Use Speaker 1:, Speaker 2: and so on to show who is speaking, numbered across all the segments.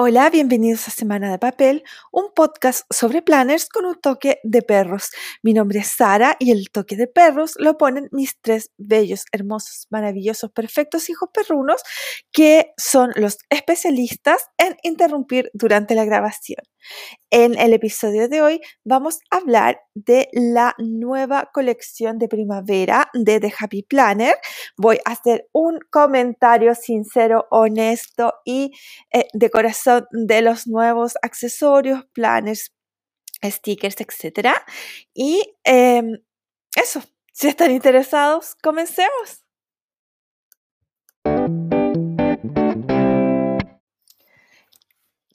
Speaker 1: Hola, bienvenidos a Semana de Papel, un podcast sobre planners con un toque de perros. Mi nombre es Sara y el toque de perros lo ponen mis tres bellos, hermosos, maravillosos, perfectos hijos perrunos que son los especialistas en interrumpir durante la grabación. En el episodio de hoy vamos a hablar de la nueva colección de primavera de The Happy Planner. Voy a hacer un comentario sincero, honesto y eh, de corazón de los nuevos accesorios, planners, stickers, etc. Y em, eso, si están interesados, comencemos.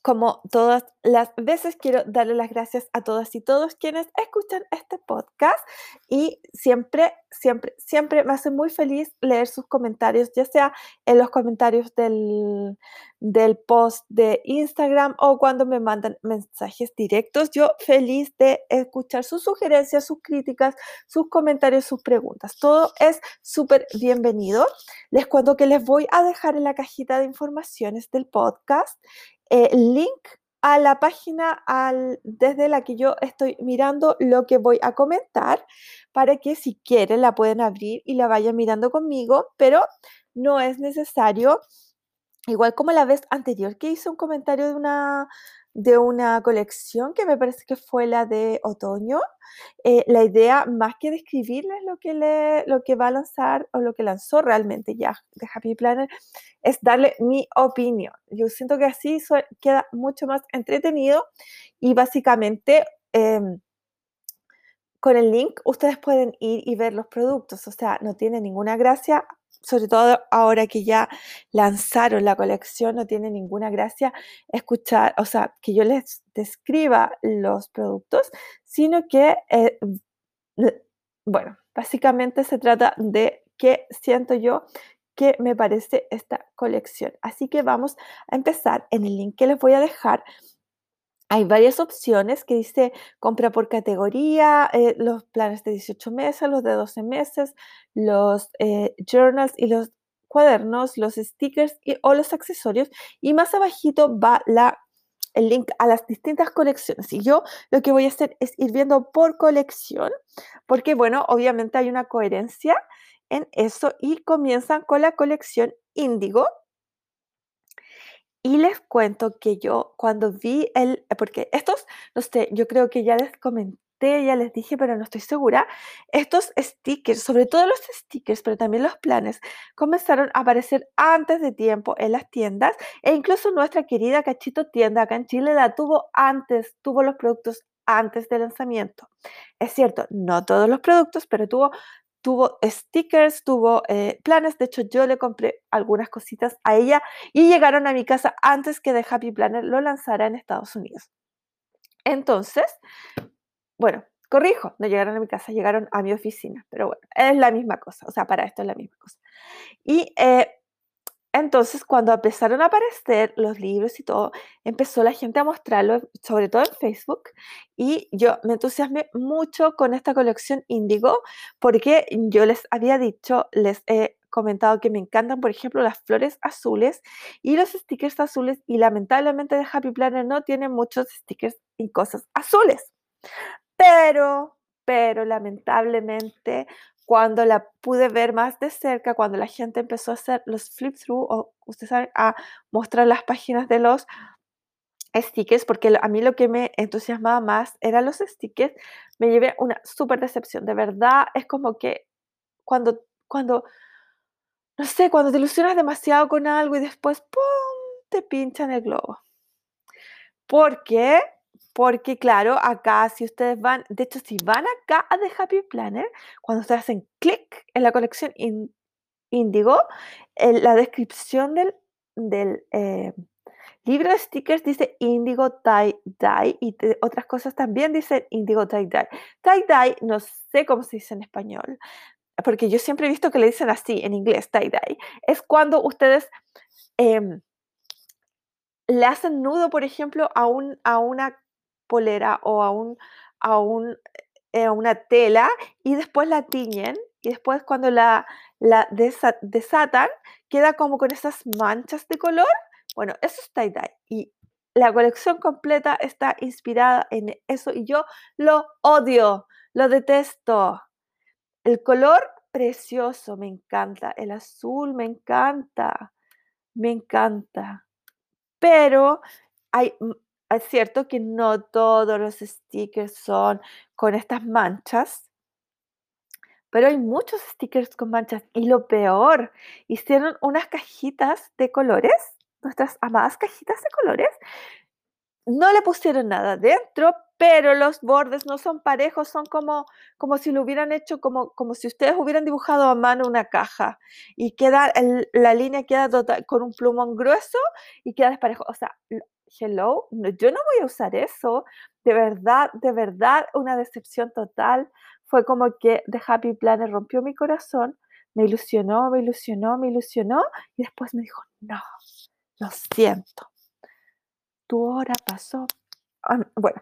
Speaker 1: Como todas las veces, quiero darle las gracias a todas y todos quienes escuchan este podcast y siempre, siempre, siempre me hace muy feliz leer sus comentarios, ya sea en los comentarios del, del post de Instagram o cuando me mandan mensajes directos. Yo feliz de escuchar sus sugerencias, sus críticas, sus comentarios, sus preguntas. Todo es súper bienvenido. Les cuento que les voy a dejar en la cajita de informaciones del podcast eh, link a la página al, desde la que yo estoy mirando lo que voy a comentar para que si quieren la pueden abrir y la vayan mirando conmigo, pero no es necesario. Igual como la vez anterior que hice un comentario de una, de una colección que me parece que fue la de otoño. Eh, la idea, más que describirles lo que, le, lo que va a lanzar o lo que lanzó realmente ya de Happy Planner, es darle mi opinión. Yo siento que así queda mucho más entretenido y básicamente em, con el link ustedes pueden ir y ver los productos. O sea, no tiene ninguna gracia sobre todo ahora que ya lanzaron la colección, no tiene ninguna gracia escuchar, o sea, que yo les describa los productos, sino que, eh, bueno, básicamente se trata de qué siento yo que me parece esta colección. Así que vamos a empezar en el link que les voy a dejar hay varias opciones que dice compra por categoría, eh, los planes de 18 meses, los de 12 meses, los eh, journals y los cuadernos, los stickers y, o los accesorios. Y más abajito va la, el link a las distintas colecciones. Y yo lo que voy a hacer es ir viendo por colección, porque bueno, obviamente hay una coherencia en eso y comienzan con la colección Índigo y les cuento que yo cuando vi el, porque estos, no sé, yo creo que ya les comenté, ya les dije, pero no estoy segura, estos stickers, sobre todo los stickers, pero también los planes, comenzaron a aparecer antes de tiempo en las tiendas e incluso nuestra querida Cachito Tienda acá en Chile la tuvo antes, tuvo los productos antes del lanzamiento. Es cierto, no todos los productos, pero tuvo tuvo stickers, tuvo eh, planes. De hecho, yo le compré algunas cositas a ella y llegaron a mi casa antes que The Happy Planner lo lanzara en Estados Unidos. Entonces, bueno, corrijo, no llegaron a mi casa, llegaron a mi oficina, pero bueno, es la misma cosa, o sea, para esto es la misma cosa. Y eh, entonces, cuando empezaron a aparecer los libros y todo, empezó la gente a mostrarlo, sobre todo en Facebook, y yo me entusiasmé mucho con esta colección Índigo, porque yo les había dicho, les he comentado que me encantan, por ejemplo, las flores azules y los stickers azules, y lamentablemente de Happy Planner no tiene muchos stickers y cosas azules. Pero, pero lamentablemente cuando la pude ver más de cerca, cuando la gente empezó a hacer los flip through o ustedes saben, a mostrar las páginas de los stickers, porque a mí lo que me entusiasmaba más eran los stickers, me llevé una súper decepción. De verdad, es como que cuando, cuando, no sé, cuando te ilusionas demasiado con algo y después, ¡pum!, te pinchan el globo. Porque porque claro, acá si ustedes van, de hecho si van acá a The Happy Planner, cuando ustedes hacen clic en la colección Índigo, la descripción del, del eh, libro de stickers dice Indigo Tie Dye y otras cosas también dicen Indigo Tie Dye. Tie Dye no sé cómo se dice en español, porque yo siempre he visto que le dicen así en inglés, tie dye. Es cuando ustedes em, le hacen nudo, por ejemplo, a, un, a una polera o a, un, a, un, eh, una tela y después la tiñen y después cuando la, la desatan queda como con esas manchas de color. Bueno, eso es tie-dye y la colección completa está inspirada en eso y yo lo odio, lo detesto. El color precioso, me encanta. El azul, me encanta. Me encanta. Pero hay, es cierto que no todos los stickers son con estas manchas, pero hay muchos stickers con manchas. Y lo peor, hicieron unas cajitas de colores, nuestras amadas cajitas de colores. No le pusieron nada dentro, pero los bordes no son parejos, son como, como si lo hubieran hecho, como, como si ustedes hubieran dibujado a mano una caja y queda, la línea queda total, con un plumón grueso y queda desparejo. O sea, hello, yo no voy a usar eso. De verdad, de verdad, una decepción total. Fue como que The Happy Planner rompió mi corazón, me ilusionó, me ilusionó, me ilusionó y después me dijo, no, lo siento. Tu hora pasó Ah, bueno,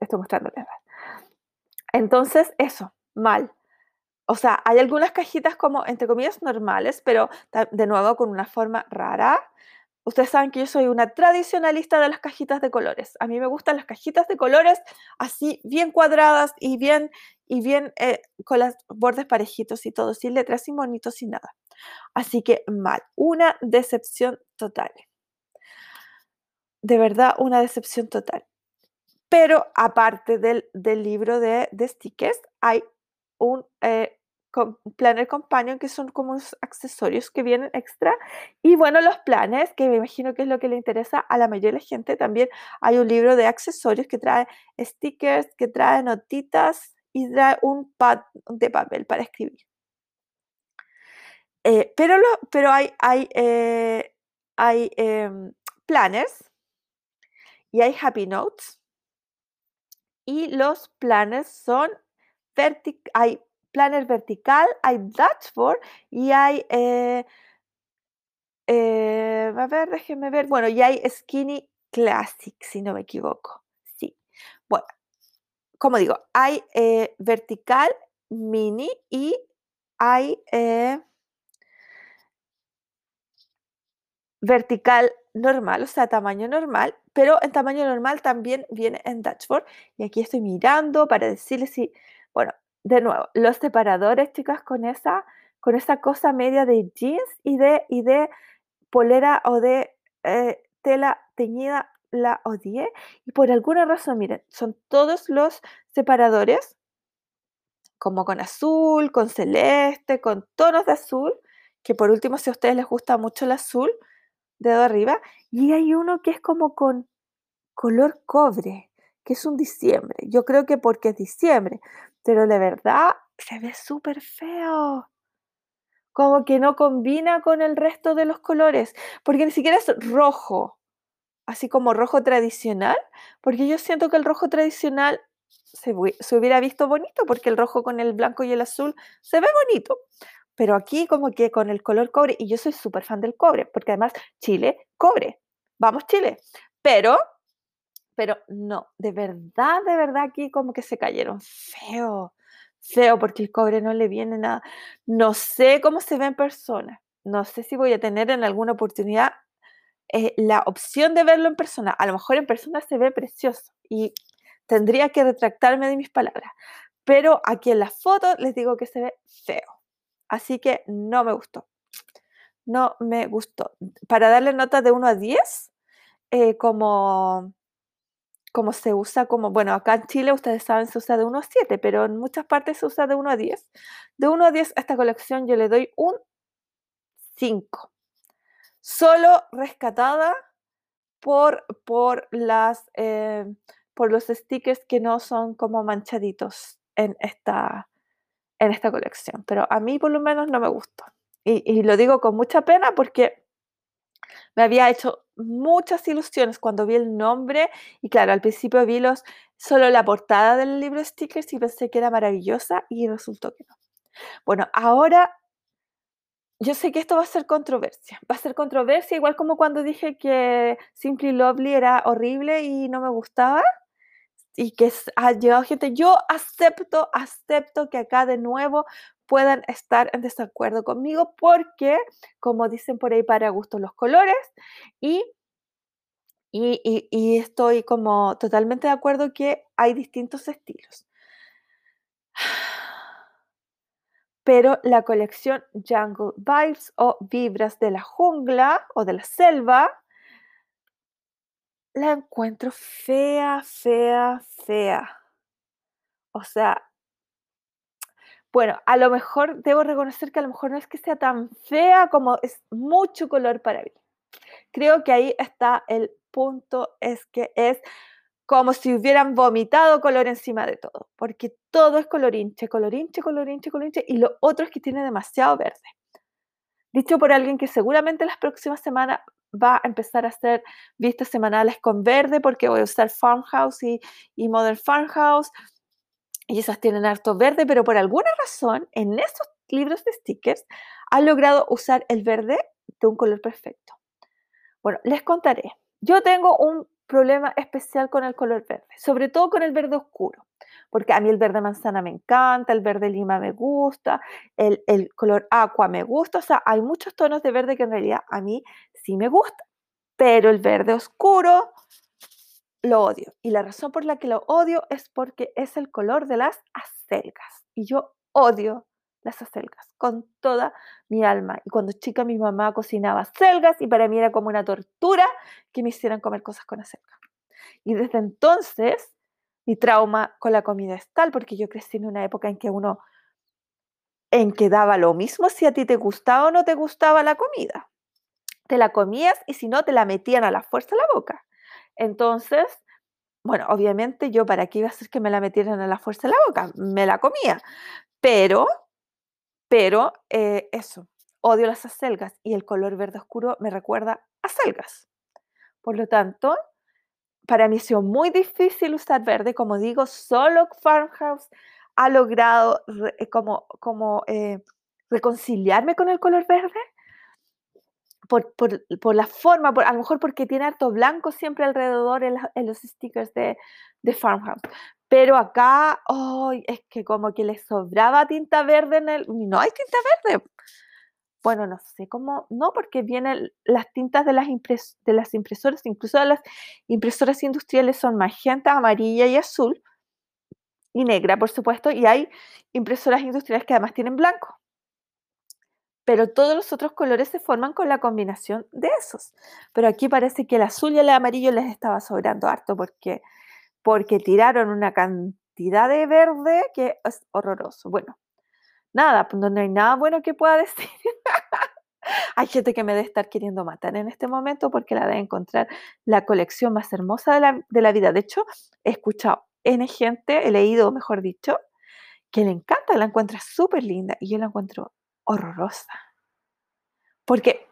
Speaker 1: estoy mostrándoles. Entonces, eso, mal. O sea, hay algunas cajitas como, entre comillas, normales, pero de nuevo con una forma rara. Ustedes saben que yo soy una tradicionalista de las cajitas de colores. A mí me gustan las cajitas de colores así, bien cuadradas y bien, y bien eh, con los bordes parejitos y todo, sin letras, sin bonitos, sin nada. Así que mal, una decepción total. De verdad, una decepción total. Pero aparte del, libro de, stickers, hay un eh, Planner Companion que son como unos accesorios que vienen extra. Y bueno, los planes, que me imagino que es lo que le interesa a la mayoría de la gente, también hay un libro de accesorios que trae stickers, que trae notitas y trae un pad de papel para escribir. Eh, pero, pero hay, hay, eh, hay em, planners y hay happy notes y los planners son hay planner vertical, hay dashboard y hay, eh, eh, a ver, déjenme ver, bueno, y hay skinny classic, si no me equivoco. Sí. Bueno, como digo, hay eh, vertical, mini y hay vertical normal, o sea, tamaño normal, pero en tamaño normal también viene en dashboard. Y aquí estoy mirando para decirles si, bueno, de nuevo, los separadores, chicas, con esa, con esa cosa media de jeans y de, y de polera o de eh, tela teñida, la odié. Y por alguna razón, miren, son todos los separadores, como con azul, con celeste, con tonos de azul, que por último, si a ustedes les gusta mucho el azul, dedo arriba, y hay uno que es como con color cobre, que es un diciembre. Yo creo que porque es diciembre, pero de verdad se ve súper feo. Como que no combina con el resto de los colores, porque ni siquiera es rojo, así como rojo tradicional, porque yo siento que el rojo tradicional se, se, hubiera visto bonito, porque el rojo con el blanco y el azul se ve bonito. Pero aquí como que con el color cobre, y yo soy súper fan del cobre, porque además Chile, cobre. Vamos Chile. Pero, pero no, de verdad, de verdad aquí como que se cayeron feo, feo, porque el cobre no le viene nada. No sé cómo se ve en persona. No sé si voy a tener en alguna oportunidad eh, la opción de verlo en persona. A lo mejor en persona se ve precioso y tendría que retractarme de mis palabras. Pero aquí en la foto les digo que se ve feo. Así que no me gustó. No me gustó. Para darle nota de 1 a 10, eh, como, como se usa, como, bueno, acá en Chile ustedes saben se usa de 1 a 7, pero en muchas partes se usa de 1 a 10. De 1 a 10 a esta colección yo le doy un 5. Solo rescatada por, por, las, eh, por los stickers que no son como manchaditos en esta, en esta colección, pero a mí por lo menos no me gustó. Y, lo digo con mucha pena porque me había hecho muchas ilusiones cuando vi el nombre y claro, al principio vi los, solo la portada del libro stickers y pensé que era maravillosa y resultó que no. Bueno, ahora yo sé que esto va a ser controversia. Va a ser controversia igual como cuando dije que Simply Lovely era horrible y no me gustaba y que ha llegado gente, yo acepto, acepto que acá de nuevo puedan estar en desacuerdo conmigo porque, como dicen por ahí, para gusto los colores y Y, y- y estoy como totalmente de acuerdo que hay distintos estilos. Pero la colección Jungle Vibes o Vibras de la jungla o de la selva la encuentro fea, fea, fea. O sea, bueno, a lo mejor debo reconocer que a lo mejor no es que sea tan fea como es mucho color para mí. Creo que ahí está el punto, es que es como si hubieran vomitado color encima de todo, porque todo es colorinche, colorinche, colorinche, colorinche, y lo otro es que tiene demasiado verde. Dicho por alguien que seguramente las próximas semanas va a empezar a hacer vistas semanales con verde, porque voy a usar Farmhouse y, y Modern Farmhouse, y esas tienen harto verde, pero por alguna razón en estos libros de stickers han logrado usar el verde de un color perfecto. Bueno, les contaré. Yo tengo un problema especial con el color verde, sobre todo con el verde oscuro, porque a mí el verde manzana me encanta, el verde lima me gusta, el, el color aqua me gusta, o sea, hay muchos tonos de verde que en realidad a mí sí me gusta, pero el verde oscuro lo odio. Y la razón por la que lo odio es porque es el color de las acelgas. Y yo odio las acelgas con toda mi alma. Y cuando chica mi mamá cocinaba acelgas y para mí era como una tortura que me hicieran comer cosas con acelgas. Y desde entonces mi trauma con la comida es tal porque yo crecí en una época en que uno en que daba lo mismo si a ti te gustaba o no te gustaba la comida. Te la comías y si no te la metían a la fuerza en la boca. Entonces, bueno, obviamente yo para qué iba a hacer que me la metieran a la fuerza en la boca, me la comía. Pero, pero eh, eso, odio las acelgas y el color verde oscuro me recuerda a acelgas. Por lo tanto, para mí ha sido muy difícil usar verde. Como digo, solo Farmhouse ha logrado eh, como, como eh, reconciliarme con el color verde por, por- por la forma, por, a lo mejor porque tiene harto blanco siempre alrededor en, los stickers de, de Farmhouse. Pero acá, ay, es que como que le sobraba tinta verde en el... No hay tinta verde. Bueno, no sé cómo, no, porque vienen las tintas de las, impres- de las impresoras, incluso de las impresoras industriales son magenta, amarilla y azul, y negra, por supuesto, y hay impresoras industriales que además tienen blanco pero todos los otros colores se forman con la combinación de esos. Pero aquí parece que el azul y el amarillo les estaba sobrando harto porque, porque tiraron una cantidad de verde que es horroroso. Bueno, nada, pues no hay nada bueno que pueda decir. hay gente que me debe estar queriendo matar en este momento porque la de encontrar la colección más hermosa de la, de la vida. De hecho, he escuchado N gente, he leído, mejor dicho, que le encanta, la encuentra súper linda y yo la encuentro horrorosa. Porque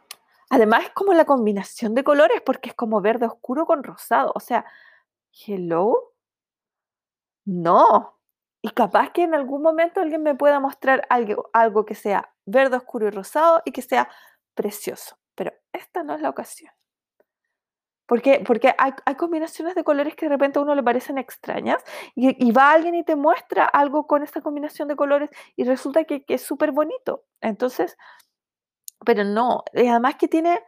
Speaker 1: además es como la combinación de colores, porque es como verde oscuro con rosado. O sea, hello, no. Y capaz que en algún momento alguien me pueda mostrar algo, algo que sea verde oscuro y rosado y que sea precioso. Pero esta no es la ocasión. Porque, porque hay, combinaciones de colores que de repente a uno le parecen extrañas y, va alguien y te muestra algo con esta combinación de colores y resulta que, que es súper bonito. Entonces, pero no, y además que tiene,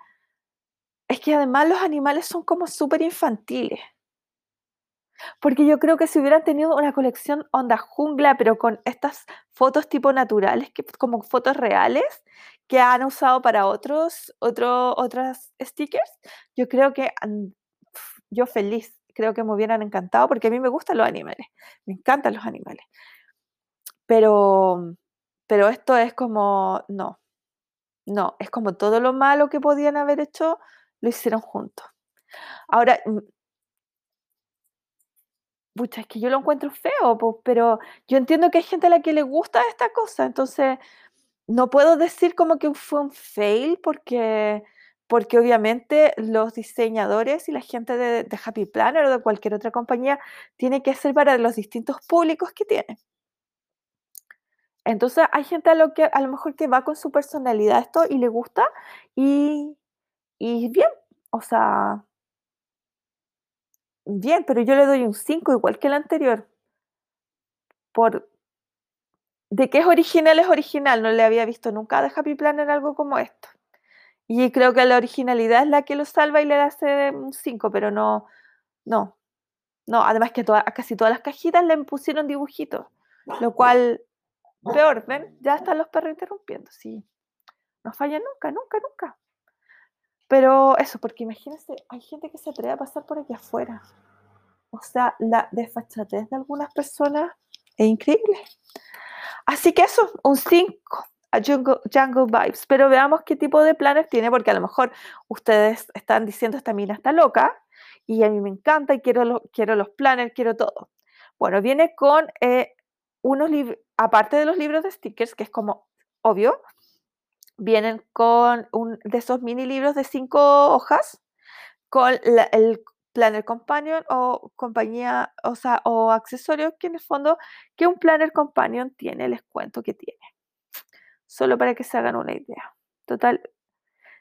Speaker 1: es que además los animales son como súper infantiles. Porque yo creo que si hubieran tenido una colección onda jungla, pero con estas fotos tipo naturales, que, como fotos reales, que han usado para otros, otro, otras stickers, yo creo que yo feliz, creo que me hubieran encantado, porque a mí me gustan los animales, me encantan los animales. Pero, pero esto es como, no, no, es como todo lo malo que podían haber hecho, lo hicieron juntos. Ahora, mm, pucha, es que yo lo encuentro feo, po, pero yo entiendo que hay gente a la que le gusta esta cosa, entonces no puedo decir como que fue un fail porque, porque obviamente los diseñadores y la gente de, Happy Planner o de cualquier otra compañía tiene que ser para los distintos públicos que tiene. Entonces hay gente a lo que a lo mejor que va con su personalidad esto y le gusta y, y bien, o sea, bien, pero yo le doy un 5 igual que el anterior. Por, de que es original, es original. No le había visto nunca de Happy Planner algo como esto. Y creo que la originalidad es la que lo salva y le hace un 5, pero no, no, no. Además que a casi todas las cajitas le pusieron dibujitos, lo cual, peor, ¿ven? Ya están los perros interrumpiendo, sí. No falla nunca, nunca, nunca. Pero eso, porque imagínense, hay gente que se atreve a pasar por aquí afuera. O sea, la desfachatez de algunas personas es increíble. Así que eso, un 5 a Jungle, Vibes. Pero veamos qué tipo de planes tiene, porque a lo mejor ustedes están diciendo esta mina está loca y a mí me encanta y quiero, los planners, quiero todo. Bueno, viene con eh, unos libros, aparte de los libros de stickers, que es como obvio, vienen con un de esos mini libros de cinco hojas, con el Planner Companion o compañía, o sea, o accesorio que en el fondo que un Planner Companion tiene, les cuento que tiene. Solo para que se hagan una idea. Total,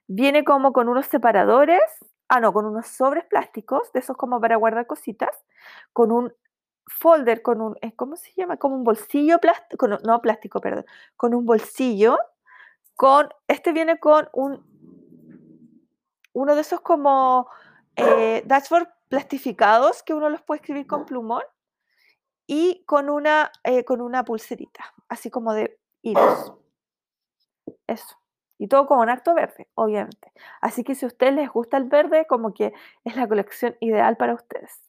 Speaker 1: viene como con unos separadores, ah no, con unos sobres plásticos, de esos como para guardar cositas, con un folder, con un, eh, ¿cómo se llama? Como un bolsillo plástico, no plástico, perdón, con un bolsillo, con, este viene con un, uno de esos como eh, dashboard plastificados que uno los puede escribir con plumón y con una, eh, con una pulserita, así como de hilos. Eso. Y todo con un acto verde, obviamente. Así que si a ustedes les gusta el verde, como que es la colección ideal para ustedes.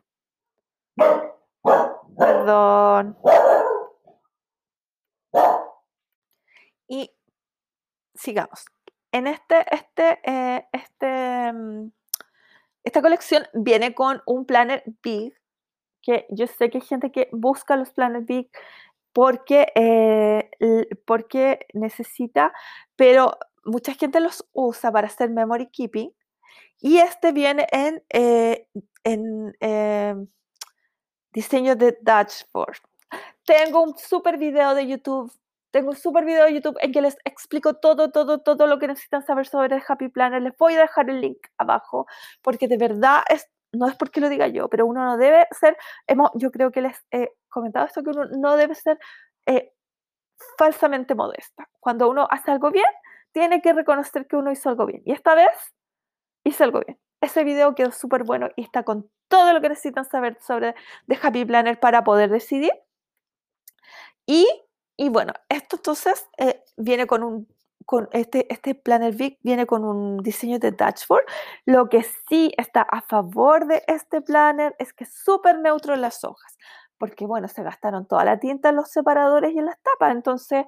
Speaker 1: Perdón. Y sigamos. En este, este, eh, este mm, esta colección viene con un planner big, que yo sé que hay gente que busca los planners big porque, eh, porque necesita, pero mucha gente los usa para hacer memory keeping. Y este viene en, eh, en eh, diseño de dashboard. Tengo un super video de YouTube tengo un super video de YouTube en que les explico todo, todo, todo lo que necesitan saber sobre el Happy Planner. Les voy a dejar el link abajo porque de verdad es, no es porque lo diga yo, pero uno no debe ser, hemos, yo creo que les he comentado esto, que uno no debe ser eh, falsamente modesta. Cuando uno hace algo bien, tiene que reconocer que uno hizo algo bien. Y esta vez hice algo bien. Ese video quedó súper bueno y está con todo lo que necesitan saber sobre Happy Planner para poder decidir. Y y bueno, esto entonces eh, viene con un, este, este Planner Big viene con un diseño de dashboard. Lo que sí está a favor de este planner es que es súper neutro en las hojas, porque bueno, se gastaron toda la tinta en los separadores y en las tapas, entonces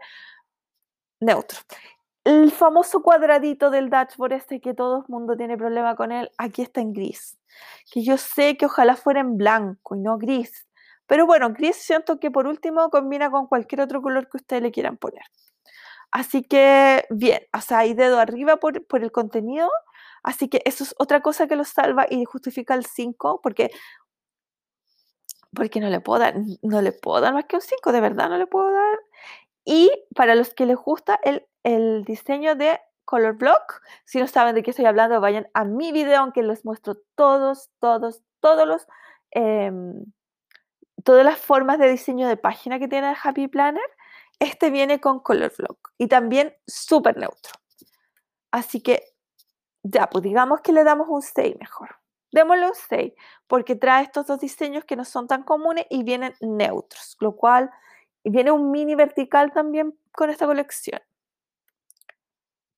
Speaker 1: neutro. El famoso cuadradito del dashboard este que todo el mundo tiene problema con él, aquí está en gris, que yo sé que ojalá fuera en blanco y no gris, pero bueno, gris siento que por último combina con cualquier otro color que ustedes le quieran poner. Así que bien, o sea, hay dedo arriba por, por el contenido. Así que eso es otra cosa que lo salva y justifica el 5, porque, porque no, le puedo dar, no le puedo dar más que un 5, de verdad no le puedo dar. Y para los que les gusta el, el diseño de Color Block, si no saben de qué estoy hablando, vayan a mi video, aunque les muestro todos, todos, todos los... Em, todas las formas de diseño de página que tiene el Happy Planner, este viene con Color Block y también súper neutro. Así que ya, pues digamos que le damos un 6 mejor. Démosle un 6 porque trae estos dos diseños que no son tan comunes y vienen neutros, lo cual viene un mini vertical también con esta colección.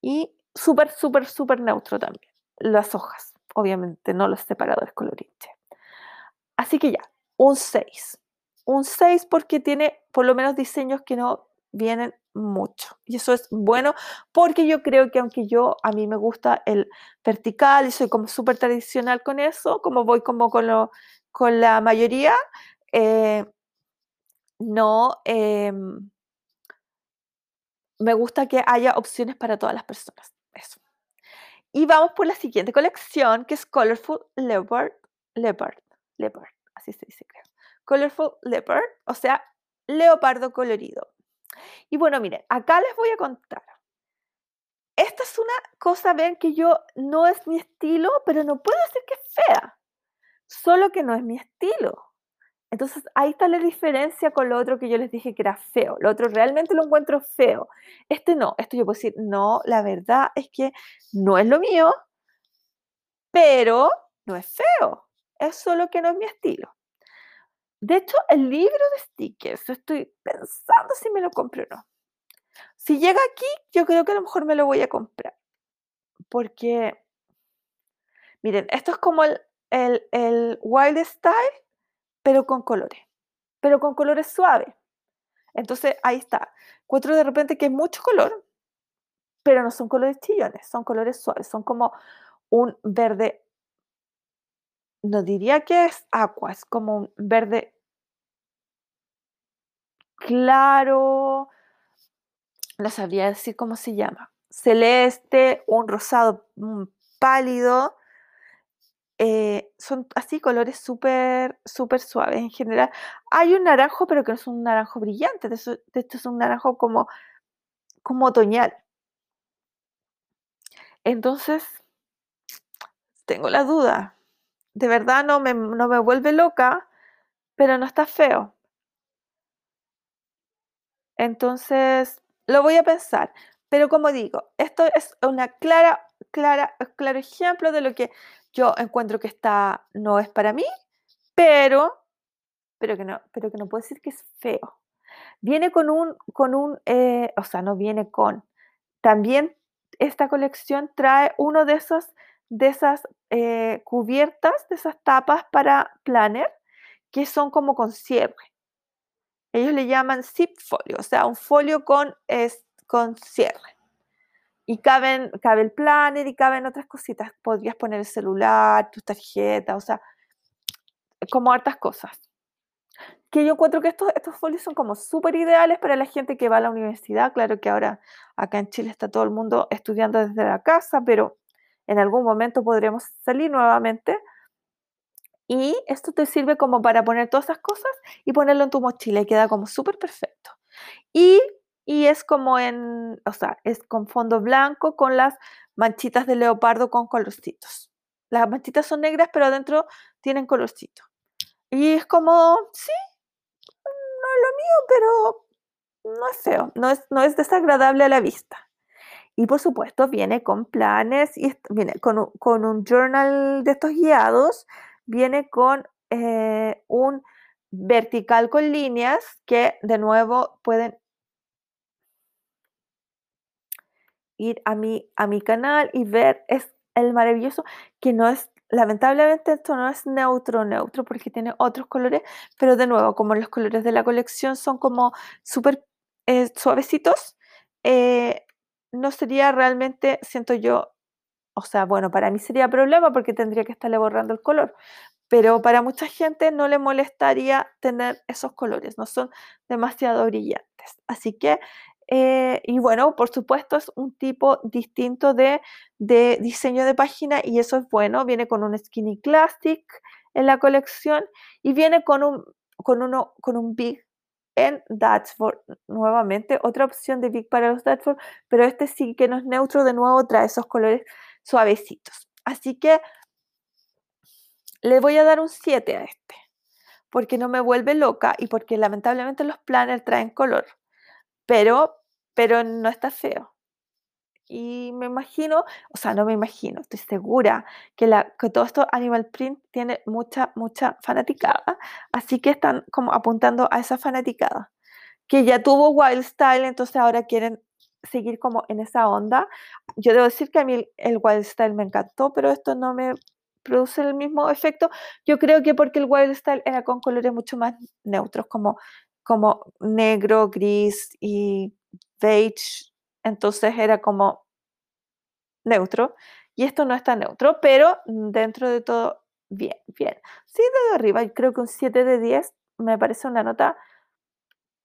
Speaker 1: Y súper, súper, súper neutro también. Las hojas, obviamente, no los separadores coloriches. Así que ya, un 6. Un 6 porque tiene por lo menos diseños que no vienen mucho. Y eso es bueno porque yo creo que aunque yo, a mí me gusta el vertical y soy como súper tradicional con eso, como voy como con, lo, con la mayoría, eh, no, em, me gusta que haya opciones para todas las personas. Eso. Y vamos por la siguiente colección, que es Colorful Leopard. Leopard. Leopard así se dice, creo. Colorful Leopard, o sea, leopardo colorido. Y bueno, miren, acá les voy a contar. Esta es una cosa, ven, que yo no es mi estilo, pero no puedo decir que es fea. Solo que no es mi estilo. Entonces ahí está la diferencia con lo otro que yo les dije que era feo. Lo otro realmente lo encuentro feo. Este no, esto yo puedo decir, no, la verdad es que no es lo mío, pero no es feo. Es solo que no es mi estilo. De hecho, el libro de stickers, estoy pensando si me lo compro o no. Si llega aquí, yo creo que a lo mejor me lo voy a comprar. Porque, miren, esto es como el, el, el Wild Style, pero con colores, pero con colores suaves. Entonces, ahí está. Encuentro de repente que es mucho color, pero no son colores chillones, son colores suaves, son como un verde, no diría que es agua, es como un verde claro, no sabría decir cómo se llama, celeste, un rosado pálido, eh, son así colores súper, súper suaves en general. Hay un naranjo, pero que no es un naranjo brillante, de, esto es un naranjo como, como otoñal. Entonces, tengo la duda. De verdad no me, no me vuelve loca, pero no está feo. Entonces, lo voy a pensar. Pero como digo, esto es una clara, clara, claro ejemplo de lo que yo encuentro que está, no es para mí, pero, pero que no, pero que no puedo decir que es feo. Viene con un, con un, eh, o sea, no viene con. También esta colección trae uno de esos, de esas eh, cubiertas, de esas tapas para planner, que son como con cierre. Ellos le llaman zip folio, o sea, un folio con, es, con cierre. Y caben, cabe el planner y caben otras cositas. Podrías poner el celular, tus tarjetas, o sea, como hartas cosas. Que yo encuentro que estos, estos folios son como súper ideales para la gente que va a la universidad. Claro que ahora acá en Chile está todo el mundo estudiando desde la casa, pero en algún momento podremos salir nuevamente. Y esto te sirve como para poner todas esas cosas y ponerlo en tu mochila y queda como súper perfecto. Y y es como en, o sea, es con fondo blanco con las manchitas de leopardo con colorcitos. Las manchitas son negras, pero adentro tienen colorcito. Y es como, sí, no es lo mío, pero no es feo, no es, no es desagradable a la vista. Y por supuesto viene con planes, y viene con, un journal de estos guiados, viene con eh, un vertical con líneas que de nuevo pueden ir a mi, a mi canal y ver es el maravilloso que no es, lamentablemente esto no es neutro neutro porque tiene otros colores, pero de nuevo, como los colores de la colección son como súper eh, suavecitos, eh, no sería realmente, siento yo, o sea, bueno, para mí sería problema porque tendría que estarle borrando el color, pero para mucha gente no le molestaría tener esos colores, no son demasiado brillantes. Así que eh, y bueno, por supuesto es un tipo distinto de, diseño de página y eso es bueno. Viene con un Skinny Classic en la colección y viene con un, con uno, con un Big en Dashboard. Nuevamente, otra opción de Big para los Dashboard, pero este sí que no es neutro, de nuevo trae esos colores suavecitos. Así que le voy a dar un 7 a este, porque no me vuelve loca y porque lamentablemente los planners traen color pero, pero no está feo. Y me imagino, o sea, no me imagino, estoy segura que, la, que todo esto Animal Print tiene mucha, mucha fanaticada, así que están como apuntando a esa fanaticada, que ya tuvo Wild Style, entonces ahora quieren seguir como en esa onda. Yo debo decir que a mí el Wild Style me encantó, pero esto no me produce el mismo efecto. Yo creo que porque el Wild Style era con colores mucho más neutros, como como negro, gris y beige, entonces era como neutro. Y esto no está neutro, pero dentro de todo, bien, bien. Sí, de arriba, creo que un 7 de 10 me parece una nota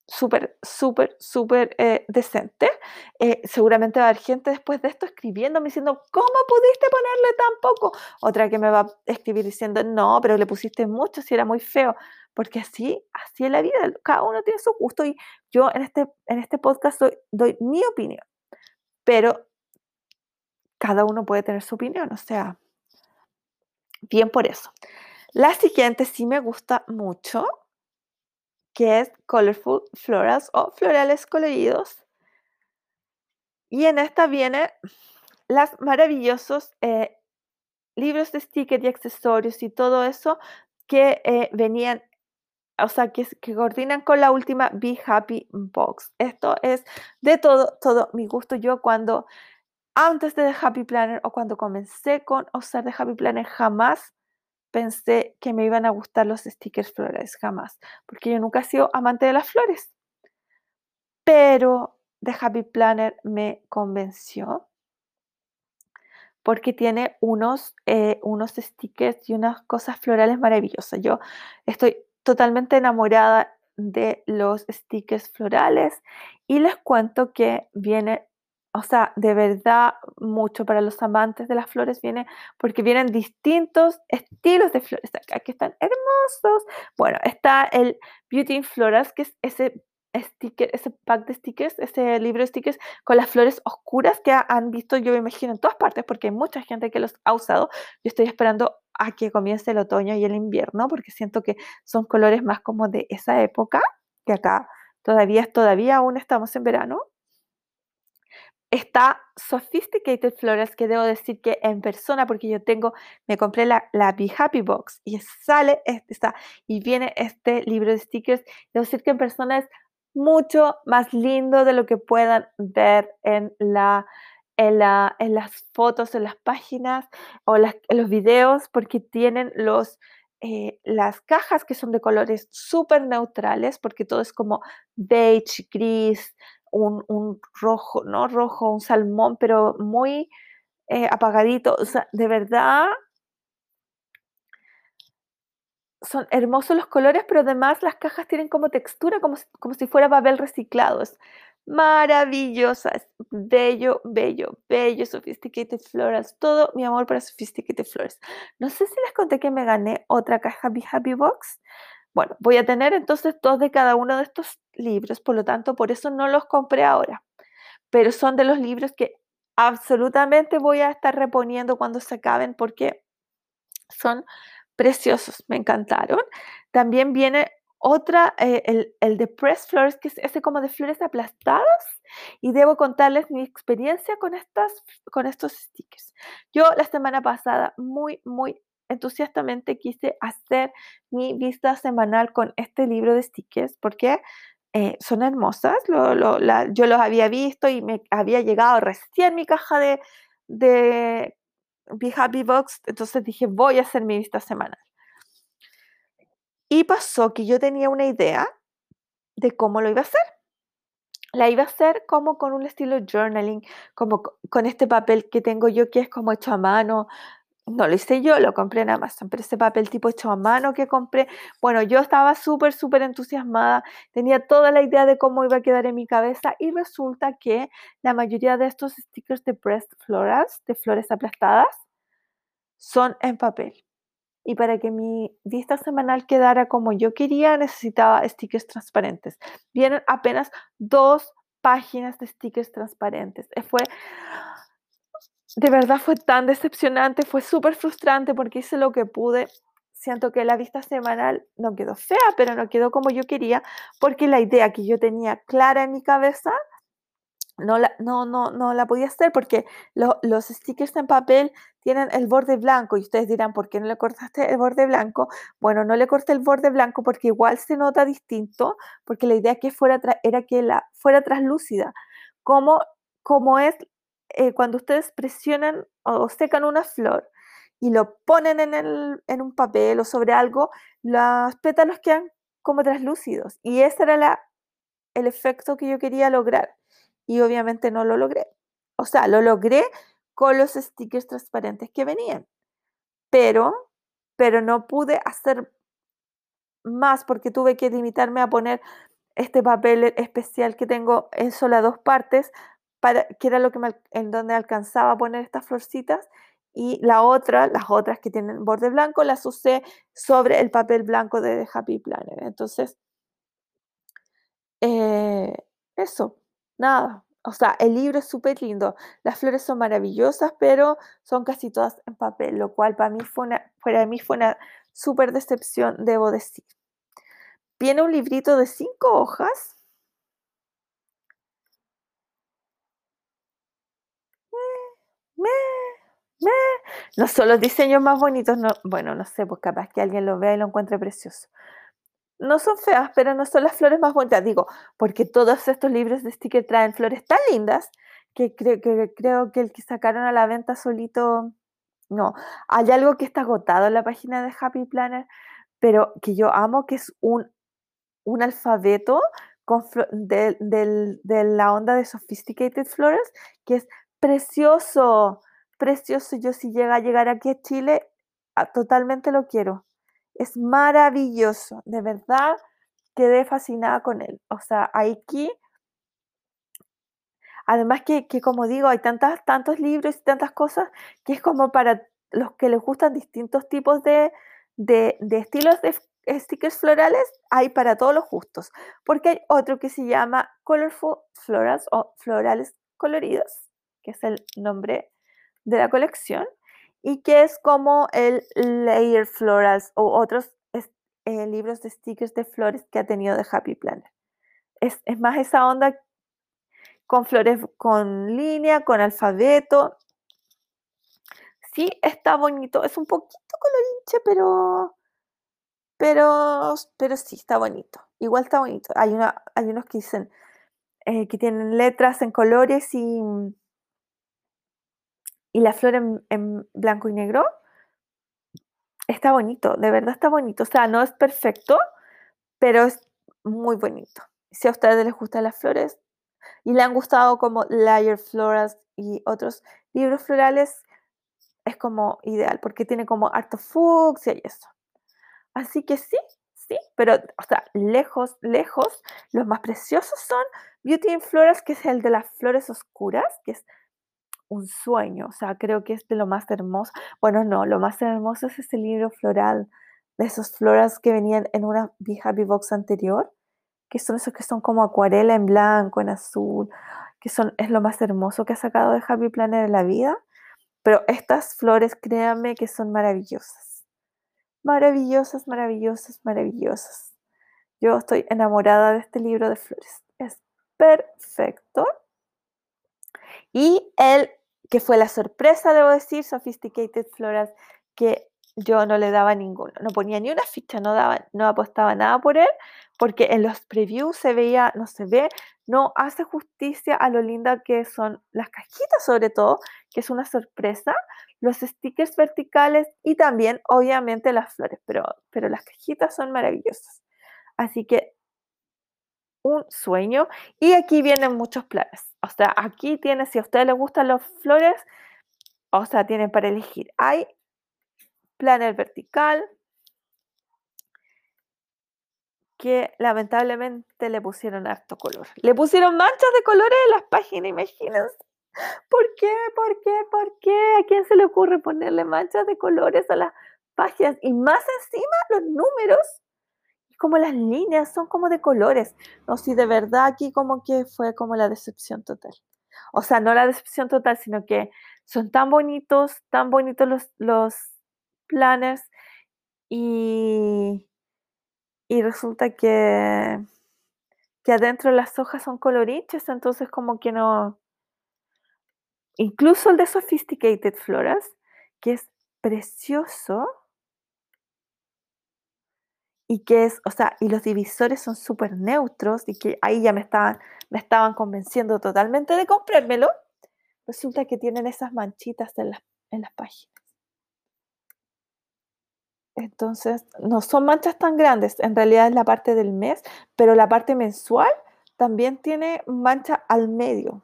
Speaker 1: súper, súper, súper eh, decente. Eh, seguramente va a haber gente después de esto escribiéndome diciendo, ¿cómo pudiste ponerle tan poco? Otra que me va a escribir diciendo, no, pero le pusiste mucho si era muy feo. Porque así, así es la vida, cada uno tiene su gusto y yo en este, en este podcast doy, doy mi opinión, pero cada uno puede tener su opinión, o sea, bien por eso. La siguiente sí me gusta mucho que es Colorful Florals o Florales Coloridos. Y en esta viene las maravillosos eh, libros de stickers y accesorios y todo eso que eh, venían, o sea, que, coordinan con la última Be Happy Box. Esto es de todo, todo mi gusto. Yo cuando, antes de The Happy Planner o cuando comencé con usar The Happy Planner, jamás pensé que me iban a gustar los stickers florales, jamás, porque yo nunca he sido amante de las flores. Pero The Happy Planner me convenció porque tiene unos, eh, unos stickers y unas cosas florales maravillosas. Yo estoy totalmente enamorada de los stickers florales y les cuento que viene o sea, de verdad, mucho para los amantes de las flores viene porque vienen distintos estilos de flores acá que están hermosos. Bueno, está el Beauty in Florals, que es ese sticker, ese pack de stickers, ese libro de stickers con las flores oscuras que han visto, yo me imagino, en todas partes, porque hay mucha gente que los ha usado. Yo estoy esperando a que comience el otoño y el invierno, porque siento que son colores más como de esa época, que acá todavía, todavía aún estamos en verano. Está Sophisticated Florals, que debo decir que en persona, porque yo tengo, me compré la, la Be Happy Box y sale, este, está, y viene este libro de stickers. Debo decir que en persona es mucho más lindo de lo que puedan ver en, la, en, la, en las fotos, en las páginas o en los videos, porque tienen los, eh, las cajas que son de colores súper neutrales, porque todo es como beige, gris, un, rojo, no rojo, un salmón, pero muy eh, apagadito. De verdad son hermosos los colores, pero además las cajas tienen como textura, como, como si fuera papel reciclado. Es maravillosa, es bello, bello, bello, Sophisticated Florals, todo mi amor para Sophisticated Flores. No sé si les conté que me gané otra caja Be Happy Box. Bueno, voy a tener entonces dos de cada uno de estos libros, por lo tanto, por eso no los compré ahora, pero son de los libros que absolutamente voy a estar reponiendo cuando se acaben porque son preciosos, me encantaron. También viene otra, eh, el, el, de Press Flores, que es ese como de flores aplastadas. Y debo contarles mi experiencia con, estas, con estos stickers. Yo la semana pasada, muy, muy entusiastamente quise hacer mi vista semanal con este libro de stickers porque eh, son hermosas. yo los había visto y me había llegado recién mi caja de, de Be Happy Box, entonces dije, voy a hacer mi vista semanal. Y pasó que yo tenía una idea de cómo lo iba a hacer. La iba a hacer como con un estilo journaling, como con este papel que tengo yo que es como hecho a mano, no lo hice yo, lo compré en Amazon, pero ese papel tipo hecho a mano que compré, bueno, yo estaba súper, súper entusiasmada, tenía toda la idea de cómo iba a quedar en mi cabeza y resulta que la mayoría de estos stickers de Pressed Florals, de flores aplastadas, son en papel. Y para que mi vista semanal quedara como yo quería, necesitaba stickers transparentes. Vienen apenas dos páginas de stickers transparentes. Fue de verdad fue tan decepcionante, fue súper frustrante porque hice lo que pude. Siento que la vista semanal no quedó fea, pero no quedó como yo quería, porque la idea que yo tenía clara en mi cabeza no la, no, no, no la podía hacer porque los stickers en papel tienen el borde blanco y ustedes dirán, ¿por qué no le cortaste el borde blanco? Bueno, no le corté el borde blanco porque igual se nota distinto, porque la idea que fuera era que la fuera translúcida, como, como es eh, cuando ustedes presionan o secan una flor y lo ponen en, un papel o sobre algo, los pétalos quedan como translúcidos. Y ese era el efecto que yo quería lograr. Y obviamente no lo logré. O sea, lo logré con los stickers transparentes que venían. Pero, pero no pude hacer más porque tuve que limitarme a poner este papel especial que tengo en solo dos partes para, que era lo que en donde alcanzaba a poner estas florcitas y la otra, las otras que tienen borde blanco, las usé sobre el papel blanco de Happy Planner. Entonces, eh, eso, nada. O sea, el libro es súper lindo. Las flores son maravillosas, pero son casi todas en papel, lo cual para mí fue una, para mí fue una súper decepción, debo decir. Viene un librito de cinco hojas. No son los diseños más bonitos, no, bueno, no sé, pues capaz que alguien lo vea y lo encuentre precioso. No son feas, pero no son las flores más bonitas, digo, porque todos estos libros de sticker traen flores tan lindas que, creo que creo que el que sacaron a la venta solito, no. Hay algo que está agotado en la página de Happy Planner, pero que yo amo, que es un, un alfabeto con de, de la onda de Sophisticated Flores, que es precioso precioso. Yo si llega a llegar aquí a Chile, ah, totalmente lo quiero. Es maravilloso, de verdad quedé fascinada con él. O sea, aquí, además que, como digo, hay tantas, tantos libros y tantas cosas que es como para los que les gustan distintos tipos de, de, de estilos de stickers florales, hay para todos los gustos. Porque hay otro que se llama Colorful Florals o Florales Coloridos, que es el nombre de la colección y que es como el Layer Florals o otros eh, libros de stickers de flores que ha tenido de Happy Planner. Es, más esa onda con flores con línea, con alfabeto. Sí, está bonito. Es un poquito colorinche, pero, pero, pero sí, está bonito. Igual está bonito. Hay, una, hay unos que dicen eh, que tienen letras en colores y, y la flor en, blanco y negro, está bonito, de verdad está bonito. O sea, no es perfecto, pero es muy bonito. Si a ustedes les gustan las flores y le han gustado como Layer Florals y otros libros florales, es como ideal porque tiene como harto fucsia y eso. Así que sí, sí, pero, o sea, lejos, lejos, los más preciosos son Beauty in Florals, que es el de las flores oscuras, que es un sueño, o sea, creo que es de lo más hermoso. Bueno, no, lo más hermoso es ese libro floral, de esos floras que venían en una Happy Box anterior, que son esos que son como acuarela en blanco, en azul, que son, es lo más hermoso que ha sacado de Happy Planner en la vida. Pero estas flores, créanme que son maravillosas. Maravillosas, maravillosas, maravillosas. Yo estoy enamorada de este libro de flores. Es perfecto. Y el que fue la sorpresa, debo decir, Sophisticated Florals, que yo no le daba ninguno, no ponía ni una ficha, no, daba, no apostaba nada por él, porque en los previews se veía, no se ve, no hace justicia a lo linda que son las cajitas sobre todo, que es una sorpresa, los stickers verticales y también obviamente las flores, pero, pero las cajitas son maravillosas. Así que un sueño. Y aquí vienen muchos planes. O sea, aquí tiene, si a ustedes les gustan las flores, o sea, tienen para elegir. Hay planner vertical, que lamentablemente le pusieron harto color. Le pusieron manchas de colores en las páginas, imagínense. ¿Por qué? ¿Por qué? ¿Por qué? ¿A quién se le ocurre ponerle manchas de colores a las páginas? Y más encima los números como las líneas son como de colores. No, si de verdad aquí como que fue como la decepción total. O sea, no la decepción total, sino que son tan bonitos, tan bonitos los, los planners y, y resulta que, que adentro las hojas son coloriches, entonces como que no... Incluso el de Sophisticated Floras, que es precioso, y que es, o sea, y los divisores son súper neutros y que ahí ya me estaban, me estaban convenciendo totalmente de comprármelo, resulta que tienen esas manchitas en, en las páginas. Entonces, no son manchas tan grandes, en realidad es la parte del mes, pero la parte mensual también tiene mancha al medio.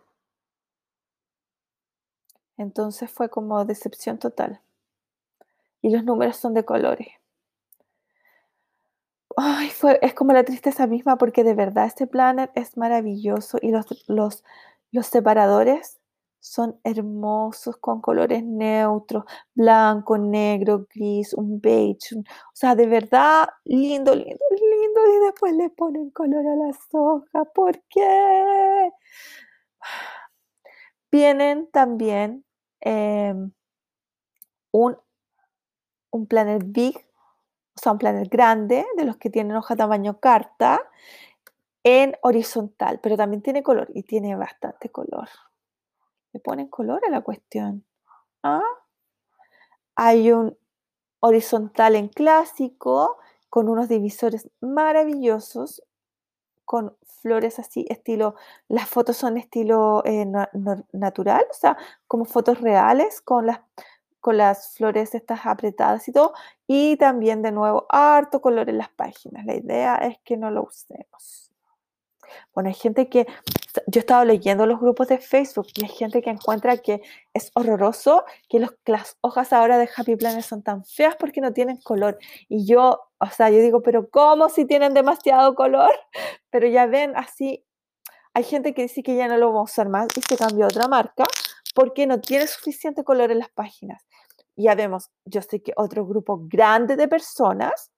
Speaker 1: Entonces fue como decepción total. Y los números son de colores. Es como la tristeza misma porque de verdad este planner es maravilloso y los, los, los separadores son hermosos con colores neutros, blanco, negro, gris, un beige. o sea, de verdad, lindo, lindo, lindo. Y después le ponen color a las hojas. ¿Por qué? Vienen también em, un, un planner big o sea, un planner grande, de los que tienen hoja tamaño carta, en horizontal, pero también tiene color y tiene bastante color. Le ponen color a la cuestión. ¿Ah? Hay un horizontal en clásico con unos divisores maravillosos, con flores así, estilo, las fotos son estilo eh, natural, o sea, como fotos reales con las, con las flores estas apretadas y todo, y también de nuevo harto color en las páginas. La idea es que no lo usemos. Bueno, hay gente que, yo he estado leyendo los grupos de Facebook y hay gente que encuentra que es horroroso que las hojas ahora de Happy Planner son tan feas porque no tienen color. Y yo, o sea, yo digo, pero ¿cómo si tienen demasiado color? Pero ya ven, así, hay gente que dice que ya no lo vamos a usar más y se cambió a otra marca porque no tiene suficiente color en las páginas. Ya vemos, yo sé que otro grupo grande de personas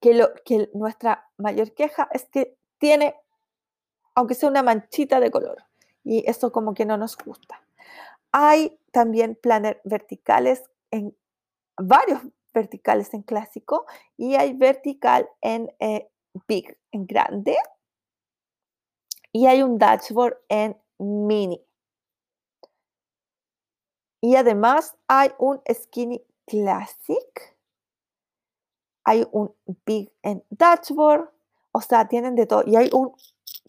Speaker 1: que, lo, que nuestra mayor queja es que tiene, aunque sea una manchita de color, y eso como que no nos gusta. Hay también planners verticales en varios verticales en clásico y hay vertical en eh, big, en grande. Y hay un dashboard en mini. Y además hay un skinny classic. Hay un big en dashboard. O sea, tienen de todo. Y hay un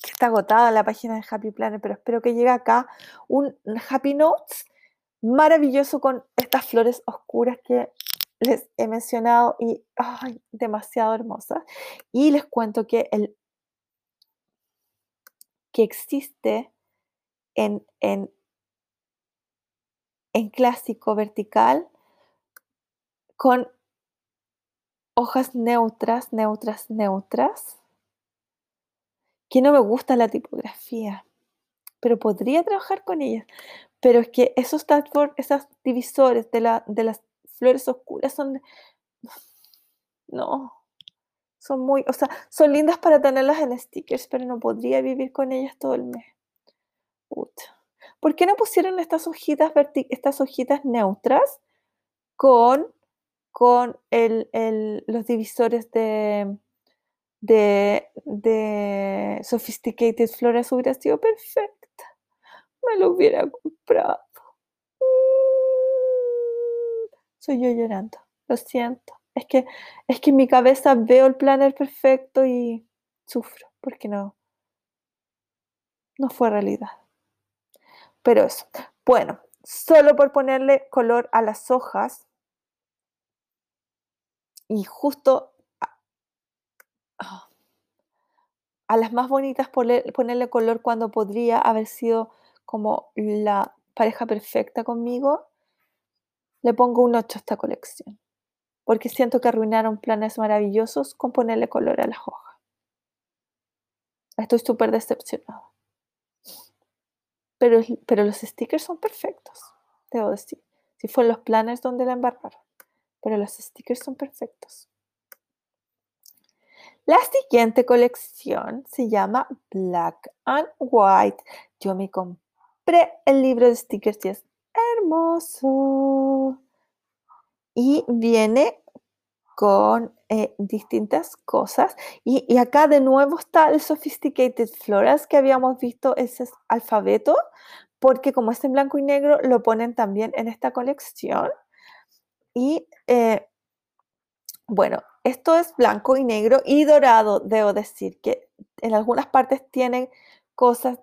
Speaker 1: que está agotada la página de Happy Planner, pero espero que llegue acá. Un Happy Notes maravilloso con estas flores oscuras que les he mencionado y ay, demasiado hermosas. Y les cuento que el que existe en, en, en clásico vertical con hojas neutras, neutras, neutras que no me gusta la tipografía, pero podría trabajar con ellas. Pero es que esos esos divisores de, la, de las flores oscuras son... No, son muy, o sea, son lindas para tenerlas en stickers, pero no podría vivir con ellas todo el mes. ¿Por qué no pusieron estas hojitas, estas hojitas neutras con, con los divisores de, de, Sophisticated Flores hubiera sido perfecta. Me lo hubiera comprado. Mm, soy yo llorando, lo siento. Es que, es que en mi cabeza veo el planner perfecto y sufro porque no, no fue realidad. Pero eso. Bueno, solo por ponerle color a las hojas y justo a las más bonitas ponerle color cuando podría haber sido como la pareja perfecta conmigo, le pongo un 8 a esta colección. Porque siento que arruinaron planes maravillosos con ponerle color a las hojas. Estoy súper decepcionada. Pero, pero los stickers son perfectos, debo decir. Si fueron los planes donde la embarraron. Pero los stickers son perfectos. La siguiente colección se llama Black and White. Yo me compré el libro de stickers y es hermoso. Y viene con eh, distintas cosas. Y, acá de nuevo está el Sophisticated Florals que habíamos visto, ese alfabeto, porque como es en blanco y negro, lo ponen también en esta colección. Y eh, bueno, esto es blanco y negro y dorado, debo decir que en algunas partes tienen cosas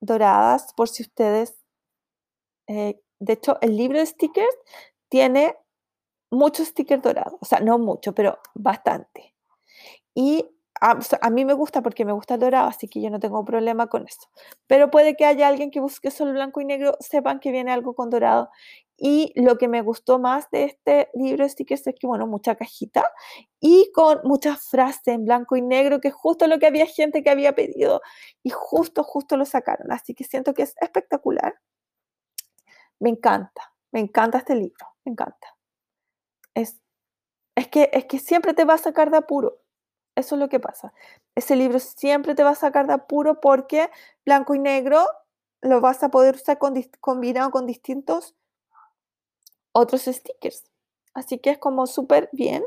Speaker 1: doradas por si ustedes, eh, de hecho el libro de stickers tiene muchos stickers dorados, o sea, no mucho, pero bastante. Y a, mí me gusta porque me gusta el dorado, así que yo no tengo problema con eso. Pero puede que haya alguien que busque solo blanco y negro, sepan que viene algo con dorado. Y lo que me gustó más de este libro de stickers es que, bueno, mucha cajita y con muchas frases en blanco y negro, que es justo lo que había gente que había pedido y justo, justo lo sacaron. Así que siento que es espectacular. Me encanta, me encanta este libro, me encanta. Es, que, es que siempre te va a sacar de apuro eso es lo que pasa. Ese libro siempre te va a sacar de apuro porque blanco y negro lo vas a poder usar combinado con distintos otros stickers. Así que es como súper bien.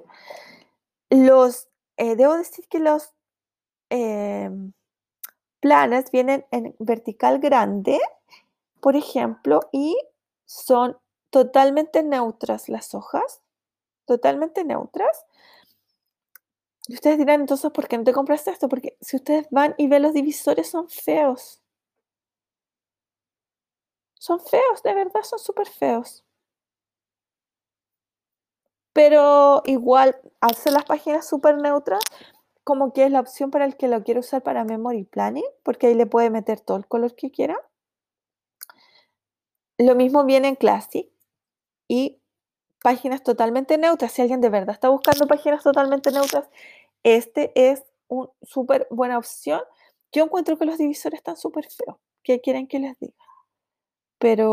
Speaker 1: Los, eh, debo decir que los em, planes vienen en vertical grande, por ejemplo, y son totalmente neutras las hojas, totalmente neutras. Y ustedes dirán, entonces, ¿por qué no te compraste esto? Porque si ustedes van y ven los divisores, son feos. Son feos, de verdad, son súper feos. Pero igual, hacer las páginas súper neutras, como que es la opción para el que lo quiere usar para memory planning, porque ahí le puede meter todo el color que quiera. Lo mismo viene en Classic y páginas totalmente neutras. Si alguien de verdad está buscando páginas totalmente neutras, este es una súper buena opción. Yo encuentro que los divisores están súper feos. ¿Qué quieren que les diga? Pero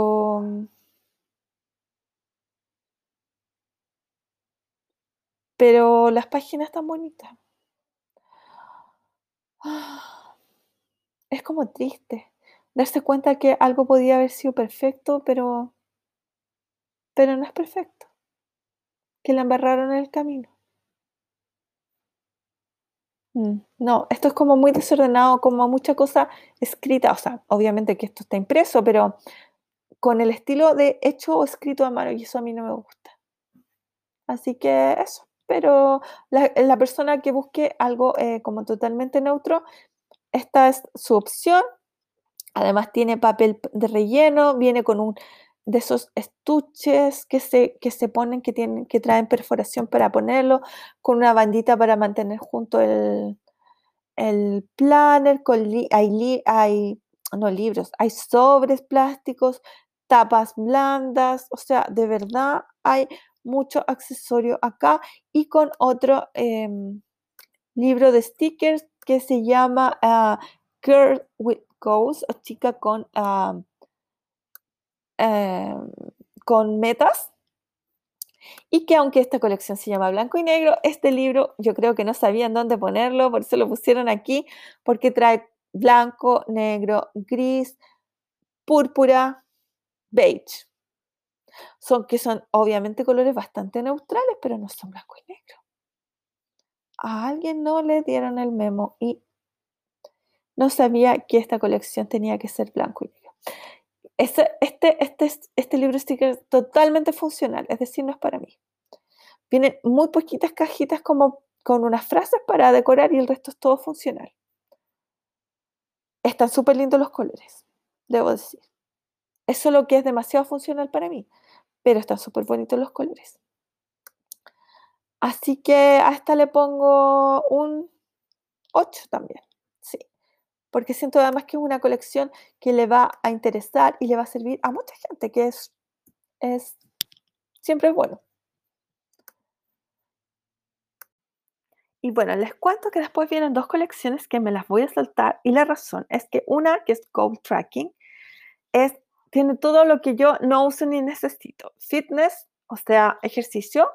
Speaker 1: pero las páginas están bonitas. Es como triste darse cuenta que algo podía haber sido perfecto, pero pero no es perfecto. Que la embarraron en el camino. Mm, no, esto es como muy desordenado, como mucha cosa escrita, o sea, obviamente que esto está impreso, pero con el estilo de hecho o escrito a mano, y eso a mí no me gusta. Así que eso, pero la, persona que busque algo eh, como totalmente neutro, esta es su opción. Además tiene papel de relleno, viene con un de esos estuches que se, que se ponen, que, tienen, que traen perforación para ponerlo, con una bandita para mantener junto el, el planner, con hay, hay, no libros, hay sobres plásticos, tapas blandas, o sea, de verdad hay mucho accesorio acá y con otro em, libro de stickers que se llama ah, Girl with Goals, o chica con ah, Em, con metas. Y que aunque esta colección se llama Blanco y Negro, este libro yo creo que no sabían dónde ponerlo, por eso lo pusieron aquí, porque trae blanco, negro, gris, púrpura, beige. Son que son obviamente colores bastante neutrales, pero no son blanco y negro. A alguien no le dieron el memo y no sabía que esta colección tenía que ser blanco y negro. Este, este, este, este libro sticker es totalmente funcional, es decir, no es para mí. Vienen muy poquitas cajitas como con unas frases para decorar y el resto es todo funcional. Están súper lindos los colores, debo decir. Eso es lo que es demasiado funcional para mí, pero están súper bonitos los colores. Así que a esta le pongo un 8 también porque siento además que es una colección que le va a interesar y le va a servir a mucha gente, que es, es siempre bueno. Y bueno, les cuento que después vienen dos colecciones que me las voy a saltar y la razón es que una que es Goal Tracking es tiene todo lo que yo no uso ni necesito. Fitness, o sea, ejercicio,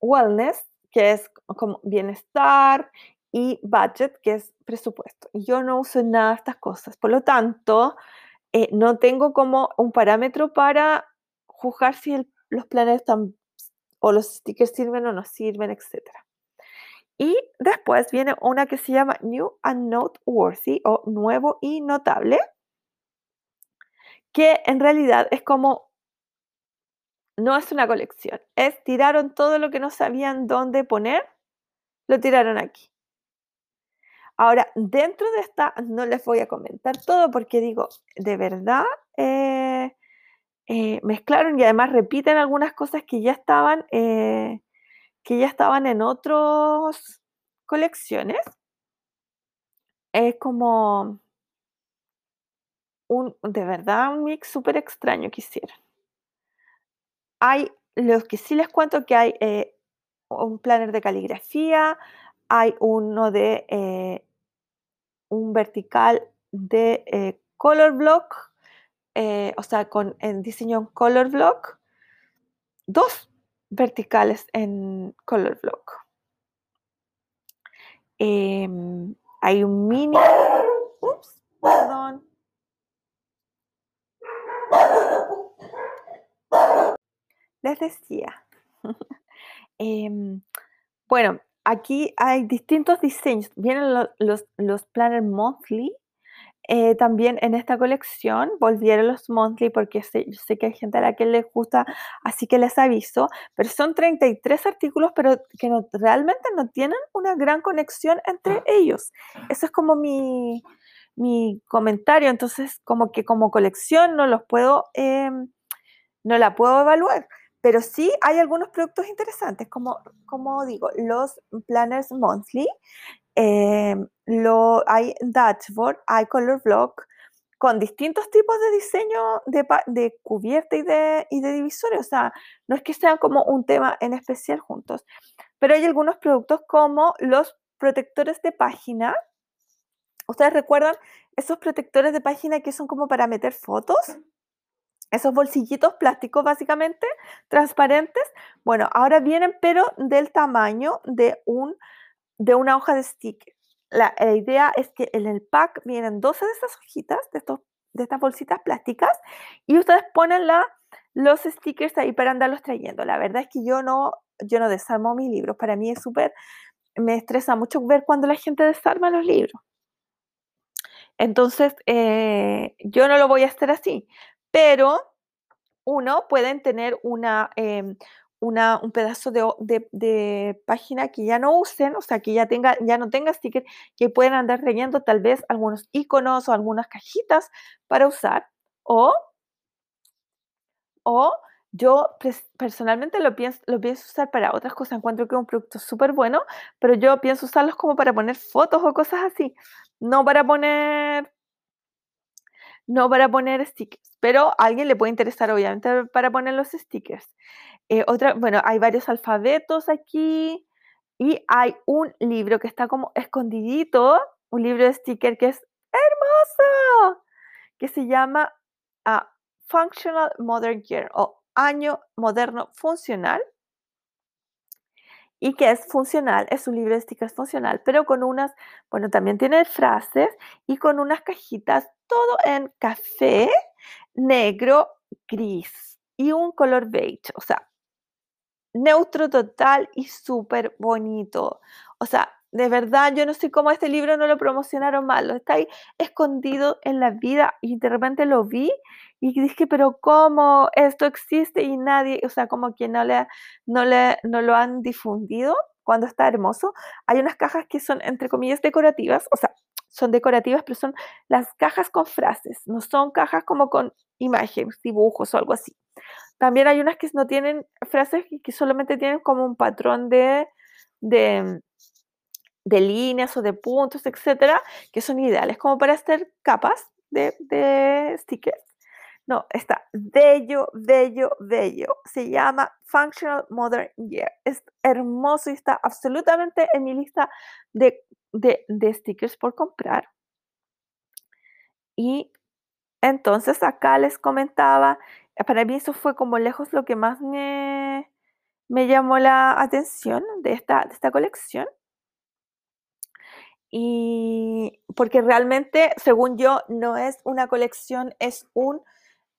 Speaker 1: wellness, que es como bienestar y budget, que es presupuesto. Yo no uso nada de estas cosas. Por lo tanto, eh, no tengo como un parámetro para juzgar si los planes están o los stickers sirven o no sirven, etc. Y después viene una que se llama New and Noteworthy o Nuevo y Notable, que en realidad es como, no es una colección, es tiraron todo lo que no sabían dónde poner, lo tiraron aquí. Ahora, dentro de esta, no les voy a comentar todo porque digo, de verdad, eh, eh, mezclaron y además repiten algunas cosas que ya estaban, eh, que ya estaban en otras colecciones. Es como un, de verdad, un mix súper extraño que hicieron. Hay, los que sí les cuento que hay un planner de caligrafía, hay uno de un vertical de eh, color block, eh, o sea, con el diseño color block, dos verticales en color block. Em, hay un mini, ups, perdón. Les decía. Em, bueno, aquí hay distintos diseños. Vienen los, los, los Planner Monthly. eh, también en esta colección volvieron los monthly porque sé, yo sé que hay gente a la que les gusta, así que les aviso, pero son 33 artículos, pero que no, realmente no tienen una gran conexión entre ellos. Eso es como mi, mi comentario, entonces como que como colección no los puedo, em, no la puedo evaluar. Pero sí hay algunos productos interesantes, como, como digo, los planners monthly, eh, lo, hay dashboard, hay color block, con distintos tipos de diseño de, de cubierta y de, y de divisores. O sea, no es que sean como un tema en especial juntos, pero hay algunos productos como los protectores de página. ¿Ustedes recuerdan esos protectores de página que son como para meter fotos? Esos bolsillitos plásticos básicamente, transparentes. Bueno, ahora vienen pero del tamaño de, un, de una hoja de sticker. La, idea es que en el pack vienen 12 de esas hojitas, de, estos, de estas bolsitas plásticas, y ustedes ponen la, los stickers ahí para andarlos trayendo. La verdad es que yo no, yo no desarmo mis libros. Para mí es súper, me estresa mucho ver cuando la gente desarma los libros. Entonces, eh, yo no lo voy a hacer así, pero uno pueden tener una, em, una, un pedazo de, de- página que ya no usen, o sea, que ya, tenga, ya no tenga sticker, que pueden andar trayendo tal vez algunos iconos o algunas cajitas para usar, o o yo personalmente lo pienso, lo pienso usar para otras cosas. Encuentro que es un producto súper bueno, pero yo pienso usarlos como para poner fotos o cosas así. No para poner, no para poner stickers. Pero a alguien le puede interesar, obviamente, para poner los stickers. Eh, otra, bueno, hay varios alfabetos aquí y hay un libro que está como escondidito, un libro de sticker que es hermoso, que se llama ah, Functional Modern Year o Año Moderno Funcional y que es funcional, es un libro de stickers funcional, pero con unas, bueno, también tiene frases y con unas cajitas, todo en café, negro, gris y un color beige, o sea, neutro total y súper bonito. O sea, de verdad, yo no sé cómo este libro no lo promocionaron mal, lo está ahí escondido en la vida y de repente lo vi y dije, pero ¿cómo esto existe y nadie, o sea, como que no le, no le, no lo han difundido cuando está hermoso? Hay unas cajas que son, entre comillas, decorativas, o sea, son decorativas, pero son las cajas con frases, no son cajas como con imágenes, dibujos o algo así. También hay unas que no tienen frases y que solamente tienen como un patrón de, de, de líneas o de puntos, etcétera, que son ideales como para hacer capas de, de stickers. No, está bello, bello, bello. Se llama Functional Modern Year. Es hermoso y está absolutamente en mi lista de, de, stickers por comprar. Y entonces acá les comentaba, eh, para mí eso fue como lejos lo que más me, me llamó la atención de esta, de esta colección. Y porque realmente, según yo, no es una colección, es un,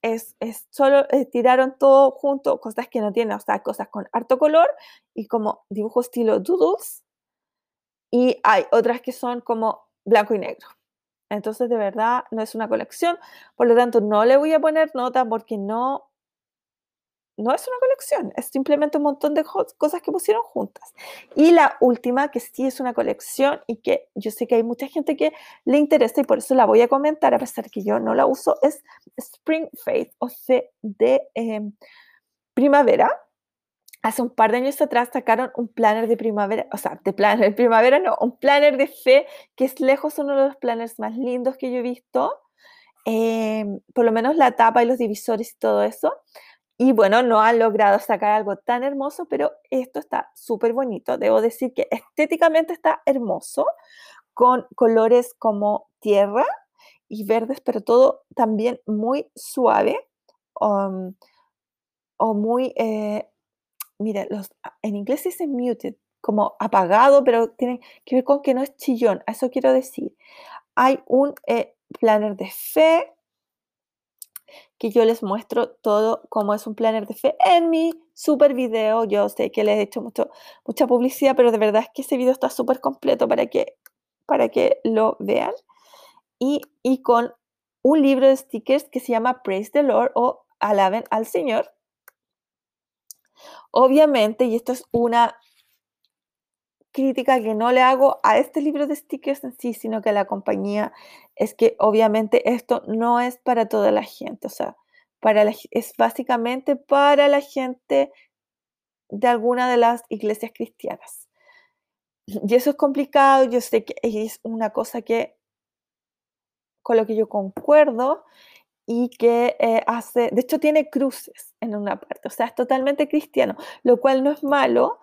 Speaker 1: es, es solo eh, tiraron todo junto, cosas que no tienen, o sea, cosas con harto color y como dibujo estilo doodles. Y hay otras que son como blanco y negro. Entonces, de verdad, no es una colección. Por lo tanto, no le voy a poner nota porque no, no es una colección. Es simplemente un montón de cosas que pusieron juntas. Y la última, que sí es una colección y que yo sé que hay mucha gente que le interesa y por eso la voy a comentar, a pesar que yo no la uso, es Spring Faith, o sea, de em, primavera. Hace un par de años atrás sacaron un planner de primavera, o sea, de planner de primavera, no, un planner de fe, que es lejos uno de los planners más lindos que yo he visto. Em, por lo menos la tapa y los divisores y todo eso. Y bueno, no han logrado sacar algo tan hermoso, pero esto está súper bonito. Debo decir que estéticamente está hermoso, con colores como tierra y verdes, pero todo también muy suave um, o muy, eh, mira, los, en inglés se dice muted, como apagado, pero tiene que ver con que no es chillón, eso quiero decir. Hay un eh, planner de fe que yo les muestro todo cómo es un planner de fe en mi super video. Yo sé que les he hecho mucho, mucha publicidad, pero de verdad es que ese video está súper completo para que, para que lo vean. Y, y con un libro de stickers que se llama Praise the Lord o Alaben al Señor. Obviamente, y esto es una crítica que no le hago a este libro de stickers en sí, sino que a la compañía, es que obviamente esto no es para toda la gente, o sea, para es básicamente para la gente de alguna de las iglesias cristianas. Y eso es complicado, yo sé que es una cosa que con lo que yo concuerdo y que eh, hace, de hecho tiene cruces en una parte, o sea, es totalmente cristiano, lo cual no es malo,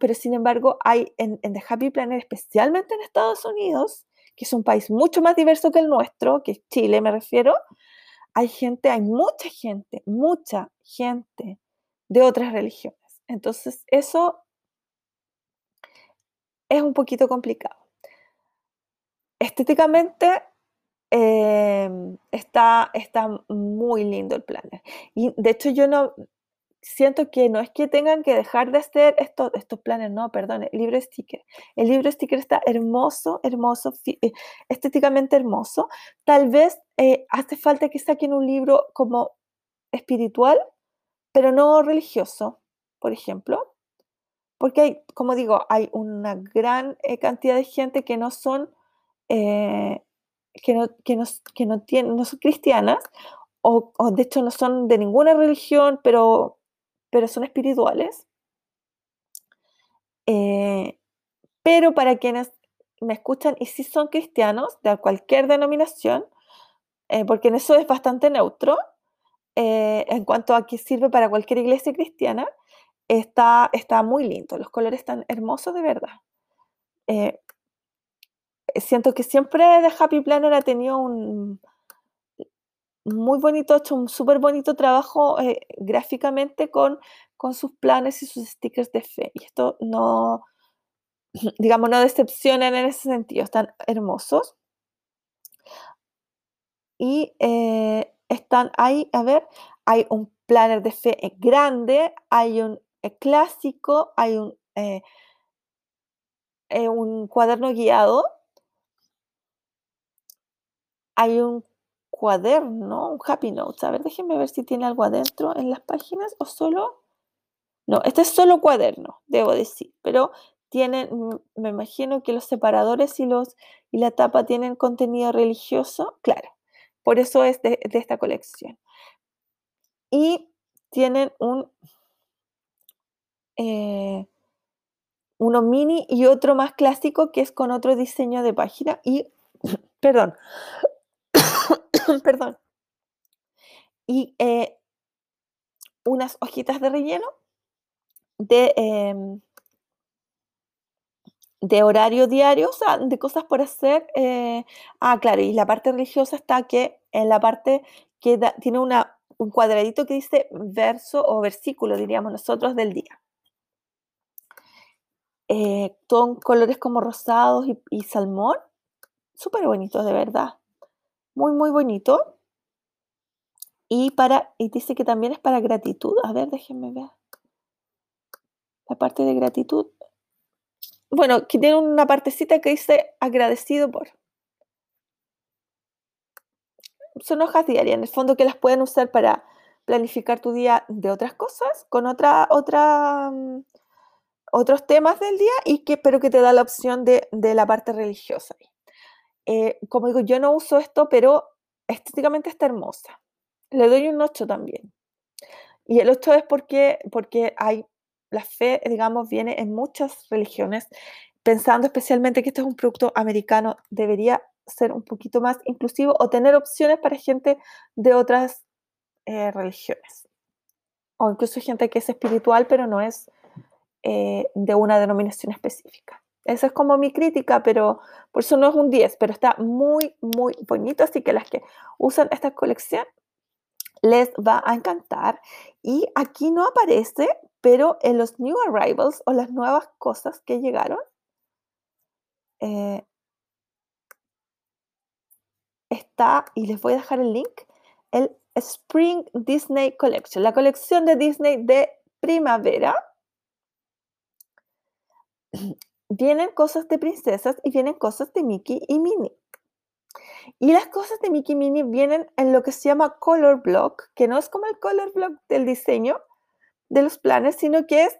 Speaker 1: pero sin embargo hay en, en, The Happy Planet, especialmente en Estados Unidos, que es un país mucho más diverso que el nuestro, que es Chile me refiero, hay gente, hay mucha gente, mucha gente de otras religiones. Entonces, eso es un poquito complicado. Estéticamente Em, está, está muy lindo el planner. Y de hecho yo no siento que no es que tengan que dejar de hacer estos, estos planes, no, perdón, el libro sticker. El libro sticker está hermoso, hermoso, eh, estéticamente hermoso. Tal vez eh, hace falta que saquen un libro como espiritual, pero no religioso, por ejemplo. Porque hay, como digo, hay una gran eh, cantidad de gente que no son que no, que que no, tienen, no son cristianas, o, de hecho no son de ninguna religión, pero, pero son espirituales. Eh, pero para quienes me escuchan y si son cristianos de cualquier denominación, eh, porque en eso es bastante neutro, eh, en cuanto a que sirve para cualquier iglesia cristiana, está, está muy lindo, los colores están hermosos de verdad siento que siempre The Happy Planner ha tenido un muy bonito, hecho un súper bonito trabajo eh, gráficamente con, con sus planes y sus stickers de fe. Y esto no, digamos, no decepcionan en ese sentido, están hermosos. Y eh, están ahí, a ver, hay un planner de fe eh, grande, hay un clásico, hay un, un cuaderno guiado hay un cuaderno, un Happy Notes. A ver, déjenme ver si tiene algo adentro en las páginas o solo... No, este es solo cuaderno, debo decir, pero tienen, mm, me imagino que los separadores y, los, y la tapa tienen contenido religioso, claro, por eso es de, esta colección. Y tienen un, eh, uno mini y otro más clásico que es con otro diseño de página y, perdón, perdón, y eh, unas hojitas de relleno de, em, de horario diario, o sea, de cosas por hacer. Eh, ah, claro, y la parte religiosa está que en la parte que tiene una, un cuadradito que dice verso o versículo, diríamos nosotros, del día. Eh, son colores como rosados y, y salmón, súper bonitos, de verdad muy, muy bonito. Y, para, y dice que también es para gratitud. A ver, déjenme ver. La parte de gratitud. Bueno, que tiene una partecita que dice agradecido por. Son hojas diarias, en el fondo que las pueden usar para planificar tu día de otras cosas, con otra, otra, mm, otros temas del día, y que, pero que te da la opción de, de la parte religiosa. Eh, como digo, yo no uso esto, pero estéticamente está hermosa. Le doy un 8 también. Y el 8 es porque, porque hay, la fe, digamos, viene en muchas religiones, pensando especialmente que este es un producto americano, debería ser un poquito más inclusivo o tener opciones para gente de otras eh, religiones. O incluso gente que es espiritual, pero no es eh, de una denominación específica. Esa es como mi crítica, pero por eso no es un 10, pero está muy, muy bonito. Así que las que usan esta colección les va a encantar. Y aquí no aparece, pero en los New Arrivals o las nuevas cosas que llegaron, eh, está, y les voy a dejar el link, el Spring Disney Collection, la colección de Disney de primavera. Vienen cosas de princesas y vienen cosas de Mickey y Minnie. Y las cosas de Mickey y Minnie vienen en lo que se llama color block, que no es como el color block del diseño de los planes, sino que es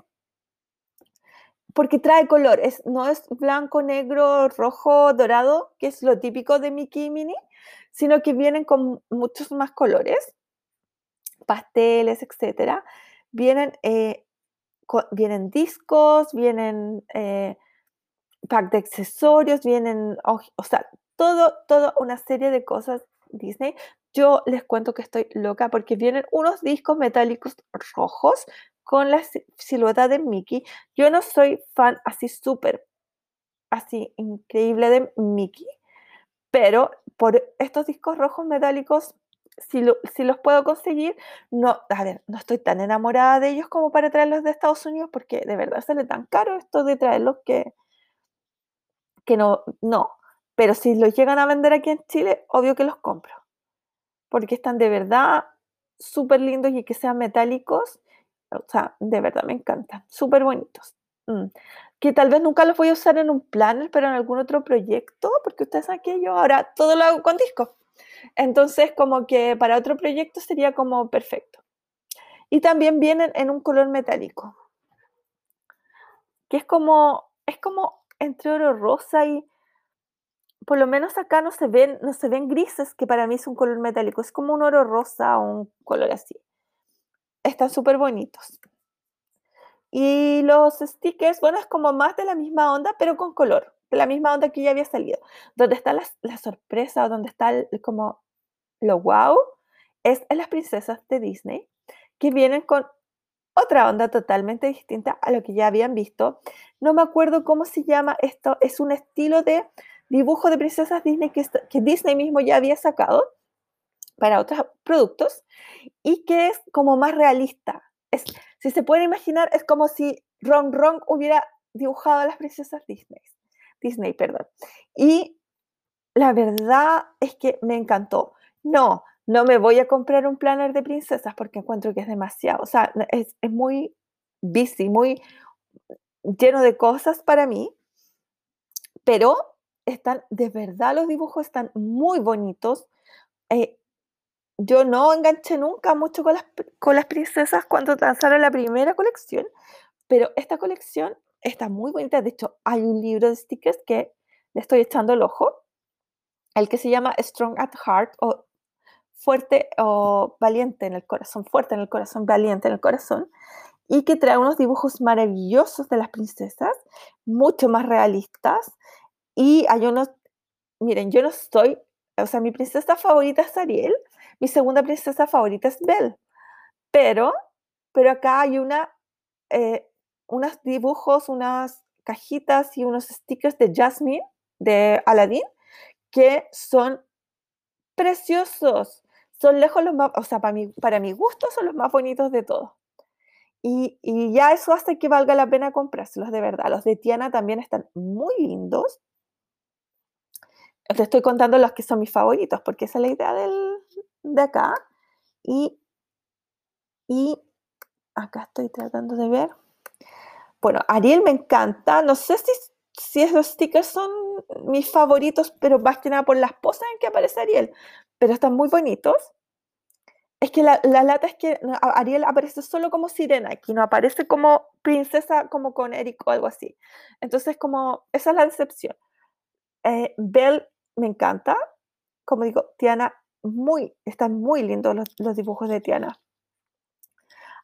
Speaker 1: porque trae color, es, no es blanco, negro, rojo, dorado, que es lo típico de Mickey y Minnie, sino que vienen con muchos más colores, pasteles, etc. Vienen, eh, vienen discos, vienen eh, pack de accesorios, vienen, o sea, todo, toda una serie de cosas Disney. Yo les cuento que estoy loca porque vienen unos discos metálicos rojos con la silueta de Mickey. Yo no soy fan así súper, así increíble de Mickey, pero por estos discos rojos metálicos, si, si los puedo conseguir, no, a ver, no estoy tan enamorada de ellos como para traerlos de Estados Unidos porque de verdad sale tan caro esto de traerlos que, que no, no. Pero si los llegan a vender aquí en Chile, obvio que los compro. Porque están de verdad súper lindos y que sean metálicos o sea, de verdad me encantan. Súper bonitos. Mm. Que tal vez nunca los voy a usar en un planner, pero en algún otro proyecto, porque ustedes saben que yo ahora todo lo hago con disco. Entonces, como que para otro proyecto sería como perfecto. Y también vienen en un color metálico. Que es como, es como entre oro rosa y por lo menos acá no se ven, no se ven grises, que para mí es un color metálico. Es como un oro rosa o un color así están súper bonitos. Y los stickers, bueno, es como más de la misma onda, pero con color, de la misma onda que ya había salido. Donde está la, sorpresa o donde está como lo wow, es en las princesas de Disney, que vienen con otra onda totalmente distinta a lo que ya habían visto. No me acuerdo cómo se llama esto, es un estilo de dibujo de princesas Disney que, Disney mismo ya había sacado para otros productos y que es como más realista. Si se puede imaginar, es como si Ron Ron hubiera dibujado a las princesas Disney. Disney, perdón. Y la verdad es que me encantó. No, no me voy a comprar un planner de princesas porque encuentro que es demasiado. O sea, es, muy busy, muy lleno de cosas para mí. Pero están, de verdad, los dibujos están muy bonitos. Eh, yo no enganché nunca mucho con las, con las princesas cuando lanzaron la primera colección, pero esta colección está muy bonita. De hecho, hay un libro de stickers que le estoy echando el ojo, el que se llama Strong at Heart fuerte o valiente en el corazón, fuerte en el corazón, valiente en el corazón, y que trae unos dibujos maravillosos de las princesas, mucho más realistas. Y hay unos, miren, yo no estoy, o sea, mi princesa favorita es Ariel, mi segunda princesa favorita es Belle. Pero, pero acá hay una, eh, unos dibujos, unas cajitas y unos stickers de Jasmine, de Aladdin, que son preciosos. Son lejos los más, o sea, para mi, para mi gusto son los más bonitos de todos. Y, y, ya eso hace que valga la pena comprárselos de verdad. Los de Tiana también están muy lindos. Te estoy contando los que son mis favoritos, porque esa es la idea del, de acá y, y acá estoy tratando de ver. Bueno, Ariel me encanta. No sé si, si esos stickers son mis favoritos, pero más que nada por las poses en que aparece Ariel. Pero están muy bonitos. Es que la, lata es que Ariel aparece solo como sirena, aquí no aparece como princesa, como con Eric o algo así. Entonces, como, esa es la decepción. Eh, Belle me encanta. Como digo, Tiana muy, están muy lindos los, dibujos de Tiana.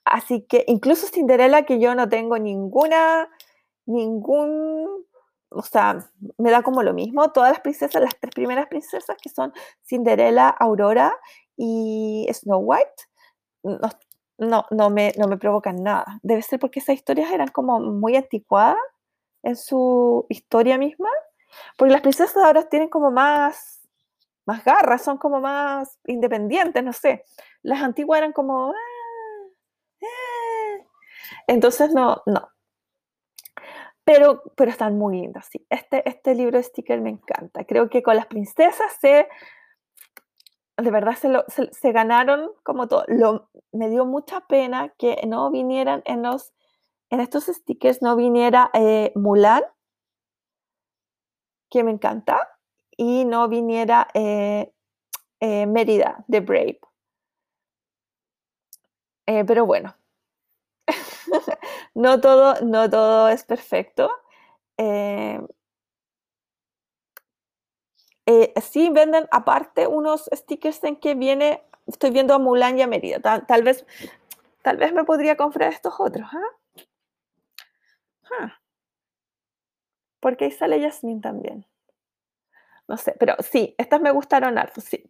Speaker 1: Así que incluso Cinderella, que yo no tengo ninguna, ningún, o sea, me da como lo mismo. Todas las princesas, las tres primeras princesas que son Cinderella, Aurora y Snow White, no, no, me, no me provocan nada. Debe ser porque esas historias eran como muy anticuadas en su historia misma. Porque las princesas ahora tienen como más más garras, son como más independientes, no sé. Las antiguas eran como... Ah, ah". Entonces, no, no. Pero, pero están muy lindas, sí. Este, este libro de sticker me encanta. Creo que con las princesas se, de verdad se, se, ganaron como todo. Me dio mucha pena que no vinieran en los en estos stickers no viniera eh, Mulan, que me encanta, y no viniera eh, eh, Mérida de Brave. pero bueno, no, todo, no todo es perfecto. sí venden aparte unos stickers en que viene, estoy viendo a Mulan y a Mérida. Tal, vez, tal vez me podría comprar estos otros. ¿ah? Porque ahí sale Yasmin también. No sé, pero sí, estas me gustaron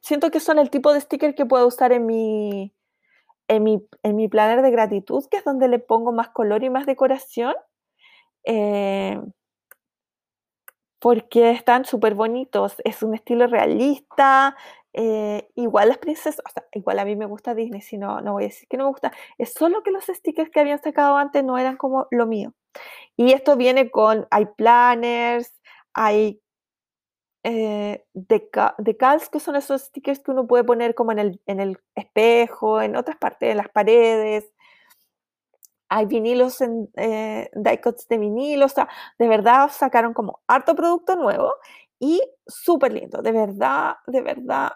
Speaker 1: siento que son el tipo de sticker que puedo usar en mi, en mi, en mi planner de gratitud, que es donde le pongo más color y más decoración. Eh, porque están súper bonitos. Es un estilo realista. Eh, igual las princesas, o sea, igual a mí me gusta Disney, si no, no voy a decir que no me gusta. Es solo que los stickers que habían sacado antes no eran como lo mío. Y esto viene con, hay planners, hay eh, decals, que son esos stickers que uno puede poner como en el, en el espejo, en otras partes, en las paredes. Hay vinilos, en, eh, diecuts de vinilo, o sea, de verdad sacaron como harto producto nuevo y súper lindo, de verdad, de verdad.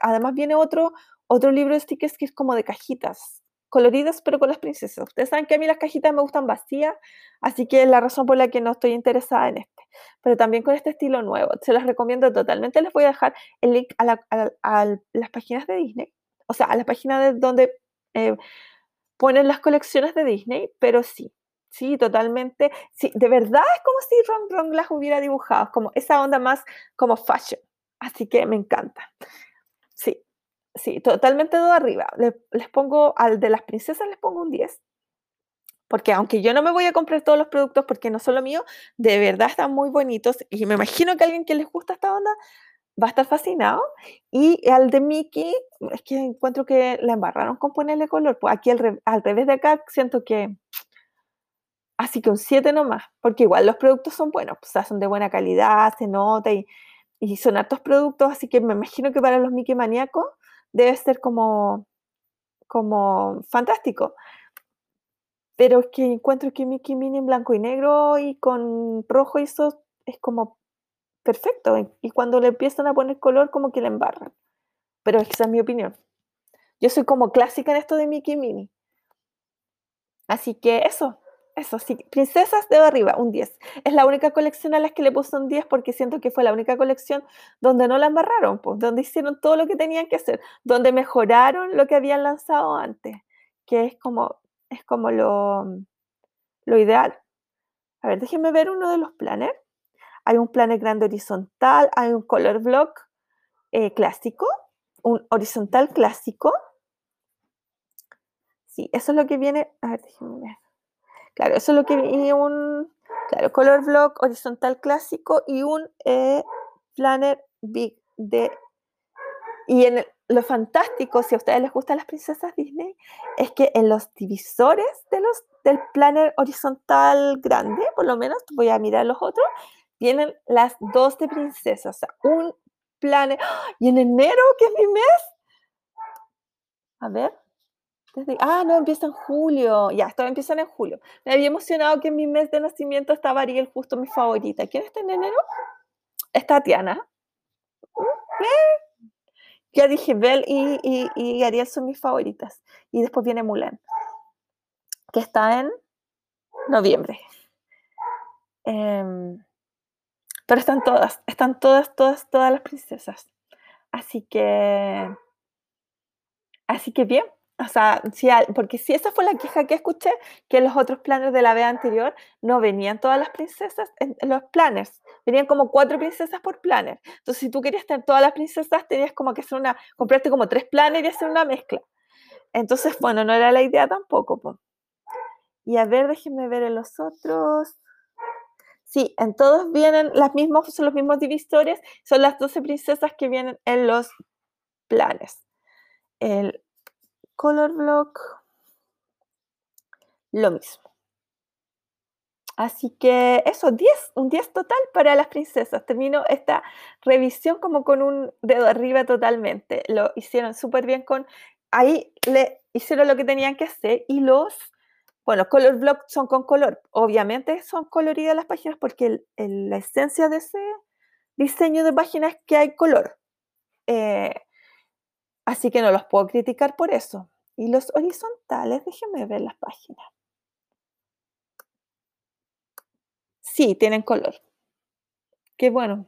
Speaker 1: además viene otro, otro libro de stickers que es como de cajitas, coloridas, pero con las princesas. Ustedes saben que a mí las cajitas me gustan vacías, así que es la razón por la que no estoy interesada en este. Pero también con este estilo nuevo. Se las recomiendo totalmente. Les voy a dejar el link a, las páginas de Disney, o sea, a las páginas de donde eh, ponen las colecciones de Disney, pero sí. Sí, totalmente. Sí, de verdad es como si Ron Ron las hubiera dibujado, como esa onda más como fashion. Así que me encanta. Sí, sí, totalmente de arriba. Les, pongo, al de las princesas les pongo un 10. Porque aunque yo no me voy a comprar todos los productos porque no son lo mío, de verdad están muy bonitos y me imagino que alguien que les gusta esta onda va a estar fascinado. Y al de Mickey, es que encuentro que la embarraron con ponerle color. Pues aquí al, al revés de acá siento que... Así que un 7 nomás, porque igual los productos son buenos, o sea, son de buena calidad, se nota y, y son hartos productos, así que me imagino que para los Mickey maníacos debe ser como, como fantástico. Pero es que encuentro que Mickey Mini en blanco y negro y con rojo y eso es como perfecto. Y cuando le empiezan a poner color, como que le embarran. Pero esa es mi opinión. Yo soy como clásica en esto de Mickey Mini. Así que eso. Eso sí, Princesas de arriba, un 10. Es la única colección a las que le puse un 10 porque siento que fue la única colección donde no la embarraron, pues, donde hicieron todo lo que tenían que hacer, donde mejoraron lo que habían lanzado antes, que es como, es como lo, lo ideal. A ver, déjenme ver uno de los planes. Hay un planner grande horizontal, hay un color block eh, clásico, un horizontal clásico. Sí, eso es lo que viene. A ver, déjenme ver. Claro, eso es lo que vi un claro, color block horizontal clásico y un eh, planner big de y en lo fantástico, si a ustedes les gustan las princesas Disney, es que en los divisores de los, del planner horizontal grande, por lo menos, voy a mirar los otros, vienen las dos de princesas, un planner. ¡ah! Y en enero, que es mi mes, a ver, ah, no, empieza en julio. Ya, esto empieza en julio. Me había emocionado que en mi mes de nacimiento estaba Ariel, justo mi favorita. ¿Quién está en enero? Es Tatiana. Mm, ya dije, Belle y, Ariel son mis favoritas. Y después viene Mulan, que está en noviembre. Em, pero están todas, están todas, todas, todas las princesas. Así que, así que bien, o sea, porque si esa fue la queja que escuché, que en los otros planes de la vez anterior no venían todas las princesas en, los planners, venían como cuatro princesas por planner. Entonces, si tú querías tener todas las princesas, tenías como que hacer una, comprarte como tres planners y hacer una mezcla. Entonces, bueno, no era la idea tampoco. Y a ver, déjenme ver en los otros. Sí, en todos vienen las mismas, son los mismos divisores, son las 12 princesas que vienen en los planes. El color block, lo mismo. Así que eso, 10, un 10 total para las princesas. Termino esta revisión como con un dedo arriba totalmente. Lo hicieron súper bien con... Ahí le hicieron lo que tenían que hacer y los... Bueno, color block son con color. Obviamente son coloridas las páginas porque la esencia de ese diseño de página es que hay color. Eh, así que no los puedo criticar por eso. Y los horizontales, déjenme ver las páginas. Sí, tienen color. Qué bueno.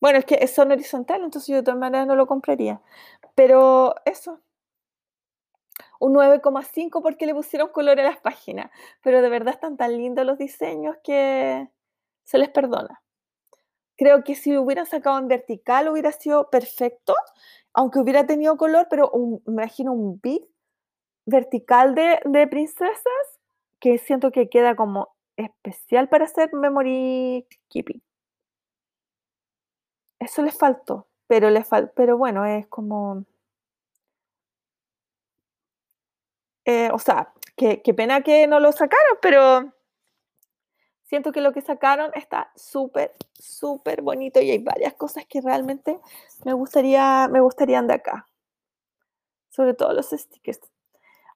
Speaker 1: Bueno, es que son horizontales, entonces yo de todas maneras no lo compraría. Pero eso. Un 9,5 porque le pusieron color a las páginas. Pero de verdad están tan lindos los diseños que se les perdona. Creo que si hubieran sacado en vertical hubiera sido perfecto, aunque hubiera tenido color, pero me imagino un beat vertical de, de princesas que siento que queda como especial para hacer memory keeping. Eso le faltó, pero le fal pero bueno, es como eh, o sea, qué, qué pena que no lo sacaron, pero siento que lo que sacaron está súper, súper bonito y hay varias cosas que realmente me gustaría, me gustarían de acá. Sobre todo los stickers.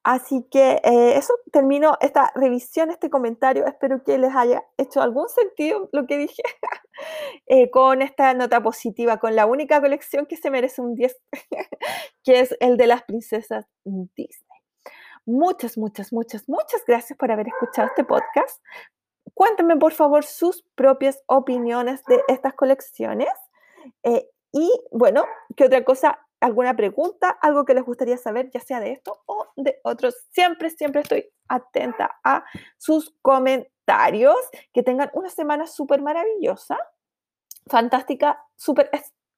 Speaker 1: Así que eh, eso termino esta revisión, este comentario. Espero que les haya hecho algún sentido lo que dije eh, con esta nota positiva, con la única colección que se merece un 10, que es el de las princesas Disney. Muchas, muchas, muchas, muchas gracias por haber escuchado este podcast. Cuéntenme por favor sus propias opiniones de estas colecciones. Eh, y bueno, ¿qué otra cosa alguna pregunta, algo que les gustaría saber, ya sea de esto o de otros. Siempre, siempre estoy atenta a sus comentarios. Que tengan una semana súper maravillosa, fantástica, súper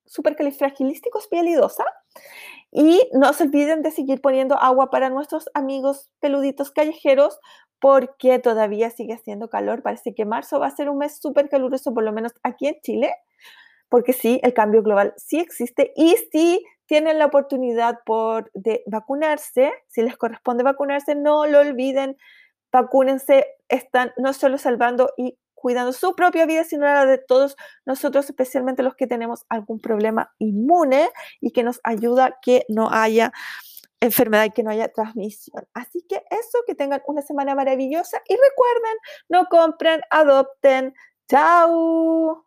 Speaker 1: super califragilístico, espialidosa. Y no se olviden de seguir poniendo agua para nuestros amigos peluditos callejeros porque todavía sigue haciendo calor. Parece que marzo va a ser un mes súper caluroso, por lo menos aquí en Chile porque sí, el cambio global sí existe y si tienen la oportunidad por, de vacunarse, si les corresponde vacunarse, no lo olviden, vacúnense, están no solo salvando y cuidando su propia vida, sino la de todos nosotros, especialmente los que tenemos algún problema inmune y que nos ayuda que no haya enfermedad y que no haya transmisión. Así que eso, que tengan una semana maravillosa y recuerden, no compren, adopten. Chao.